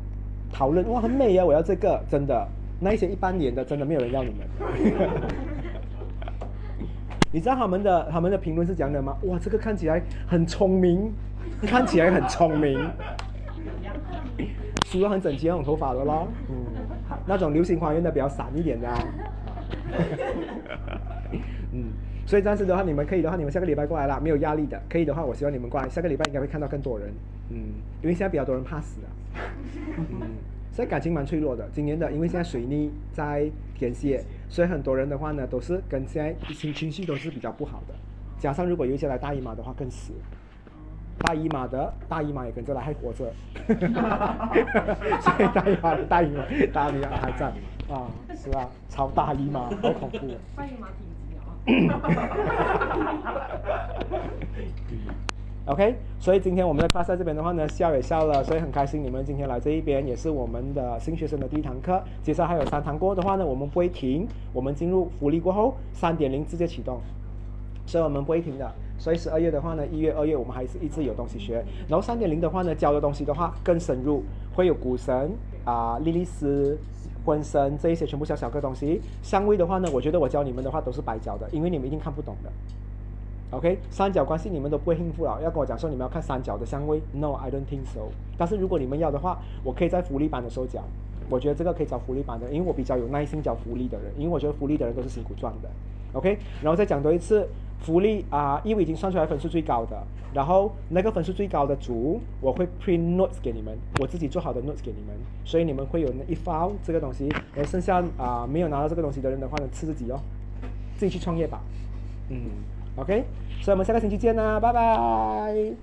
讨论哇很美啊，我要这个，真的。那一些一般脸的，真的没有人要你们。你知道他们的他们的评论是讲的吗？哇，这个看起来很聪明，看起来很聪明，梳得很整齐那种头发的咯，嗯，那种流星花园的比较散一点的、啊。嗯，所以暂时的话，你们可以的话，你们下个礼拜过来啦，没有压力的。可以的话，我希望你们过来。下个礼拜应该会看到更多人。嗯，因为现在比较多人怕死啊。嗯，现在感情蛮脆弱的。今年的，因为现在水逆在天蝎，所以很多人的话呢，都是跟现在情情绪都是比较不好的。加上如果有一些来大姨妈的话，更死。大姨妈的大姨妈也跟着来，还活着，所以大姨妈的大姨妈大姨妈还在啊，是啊，超大姨妈，好恐怖。大姨妈挺急啊。OK，所以今天我们的 class 在这边的话呢，笑也笑了，所以很开心你们今天来这一边，也是我们的新学生的第一堂课。接下来还有三堂过后的话呢，我们不会停，我们进入福利过后，三点零直接启动，所以我们不会停的。所以十二月的话呢，一月、二月我们还是一直有东西学。然后三点零的话呢，教的东西的话更深入，会有股神啊、莉莉丝、婚神这一些全部小小个东西。相位的话呢，我觉得我教你们的话都是白教的，因为你们一定看不懂的。OK，三角关系你们都不会应付了，要跟我讲说你们要看三角的相位，No，I don't think so。但是如果你们要的话，我可以在福利班的时候讲，我觉得这个可以找福利班的，因为我比较有耐心找福利的人，因为我觉得福利的人都是辛苦赚的。OK，然后再讲多一次，福利啊，因为已经算出来分数最高的，然后那个分数最高的组，我会 print notes 给你们，我自己做好的 notes 给你们，所以你们会有那一发这个东西，然后剩下啊没有拿到这个东西的人的话呢，吃自己哦，自己去创业吧。嗯，OK，所以我们下个星期见啦，拜拜。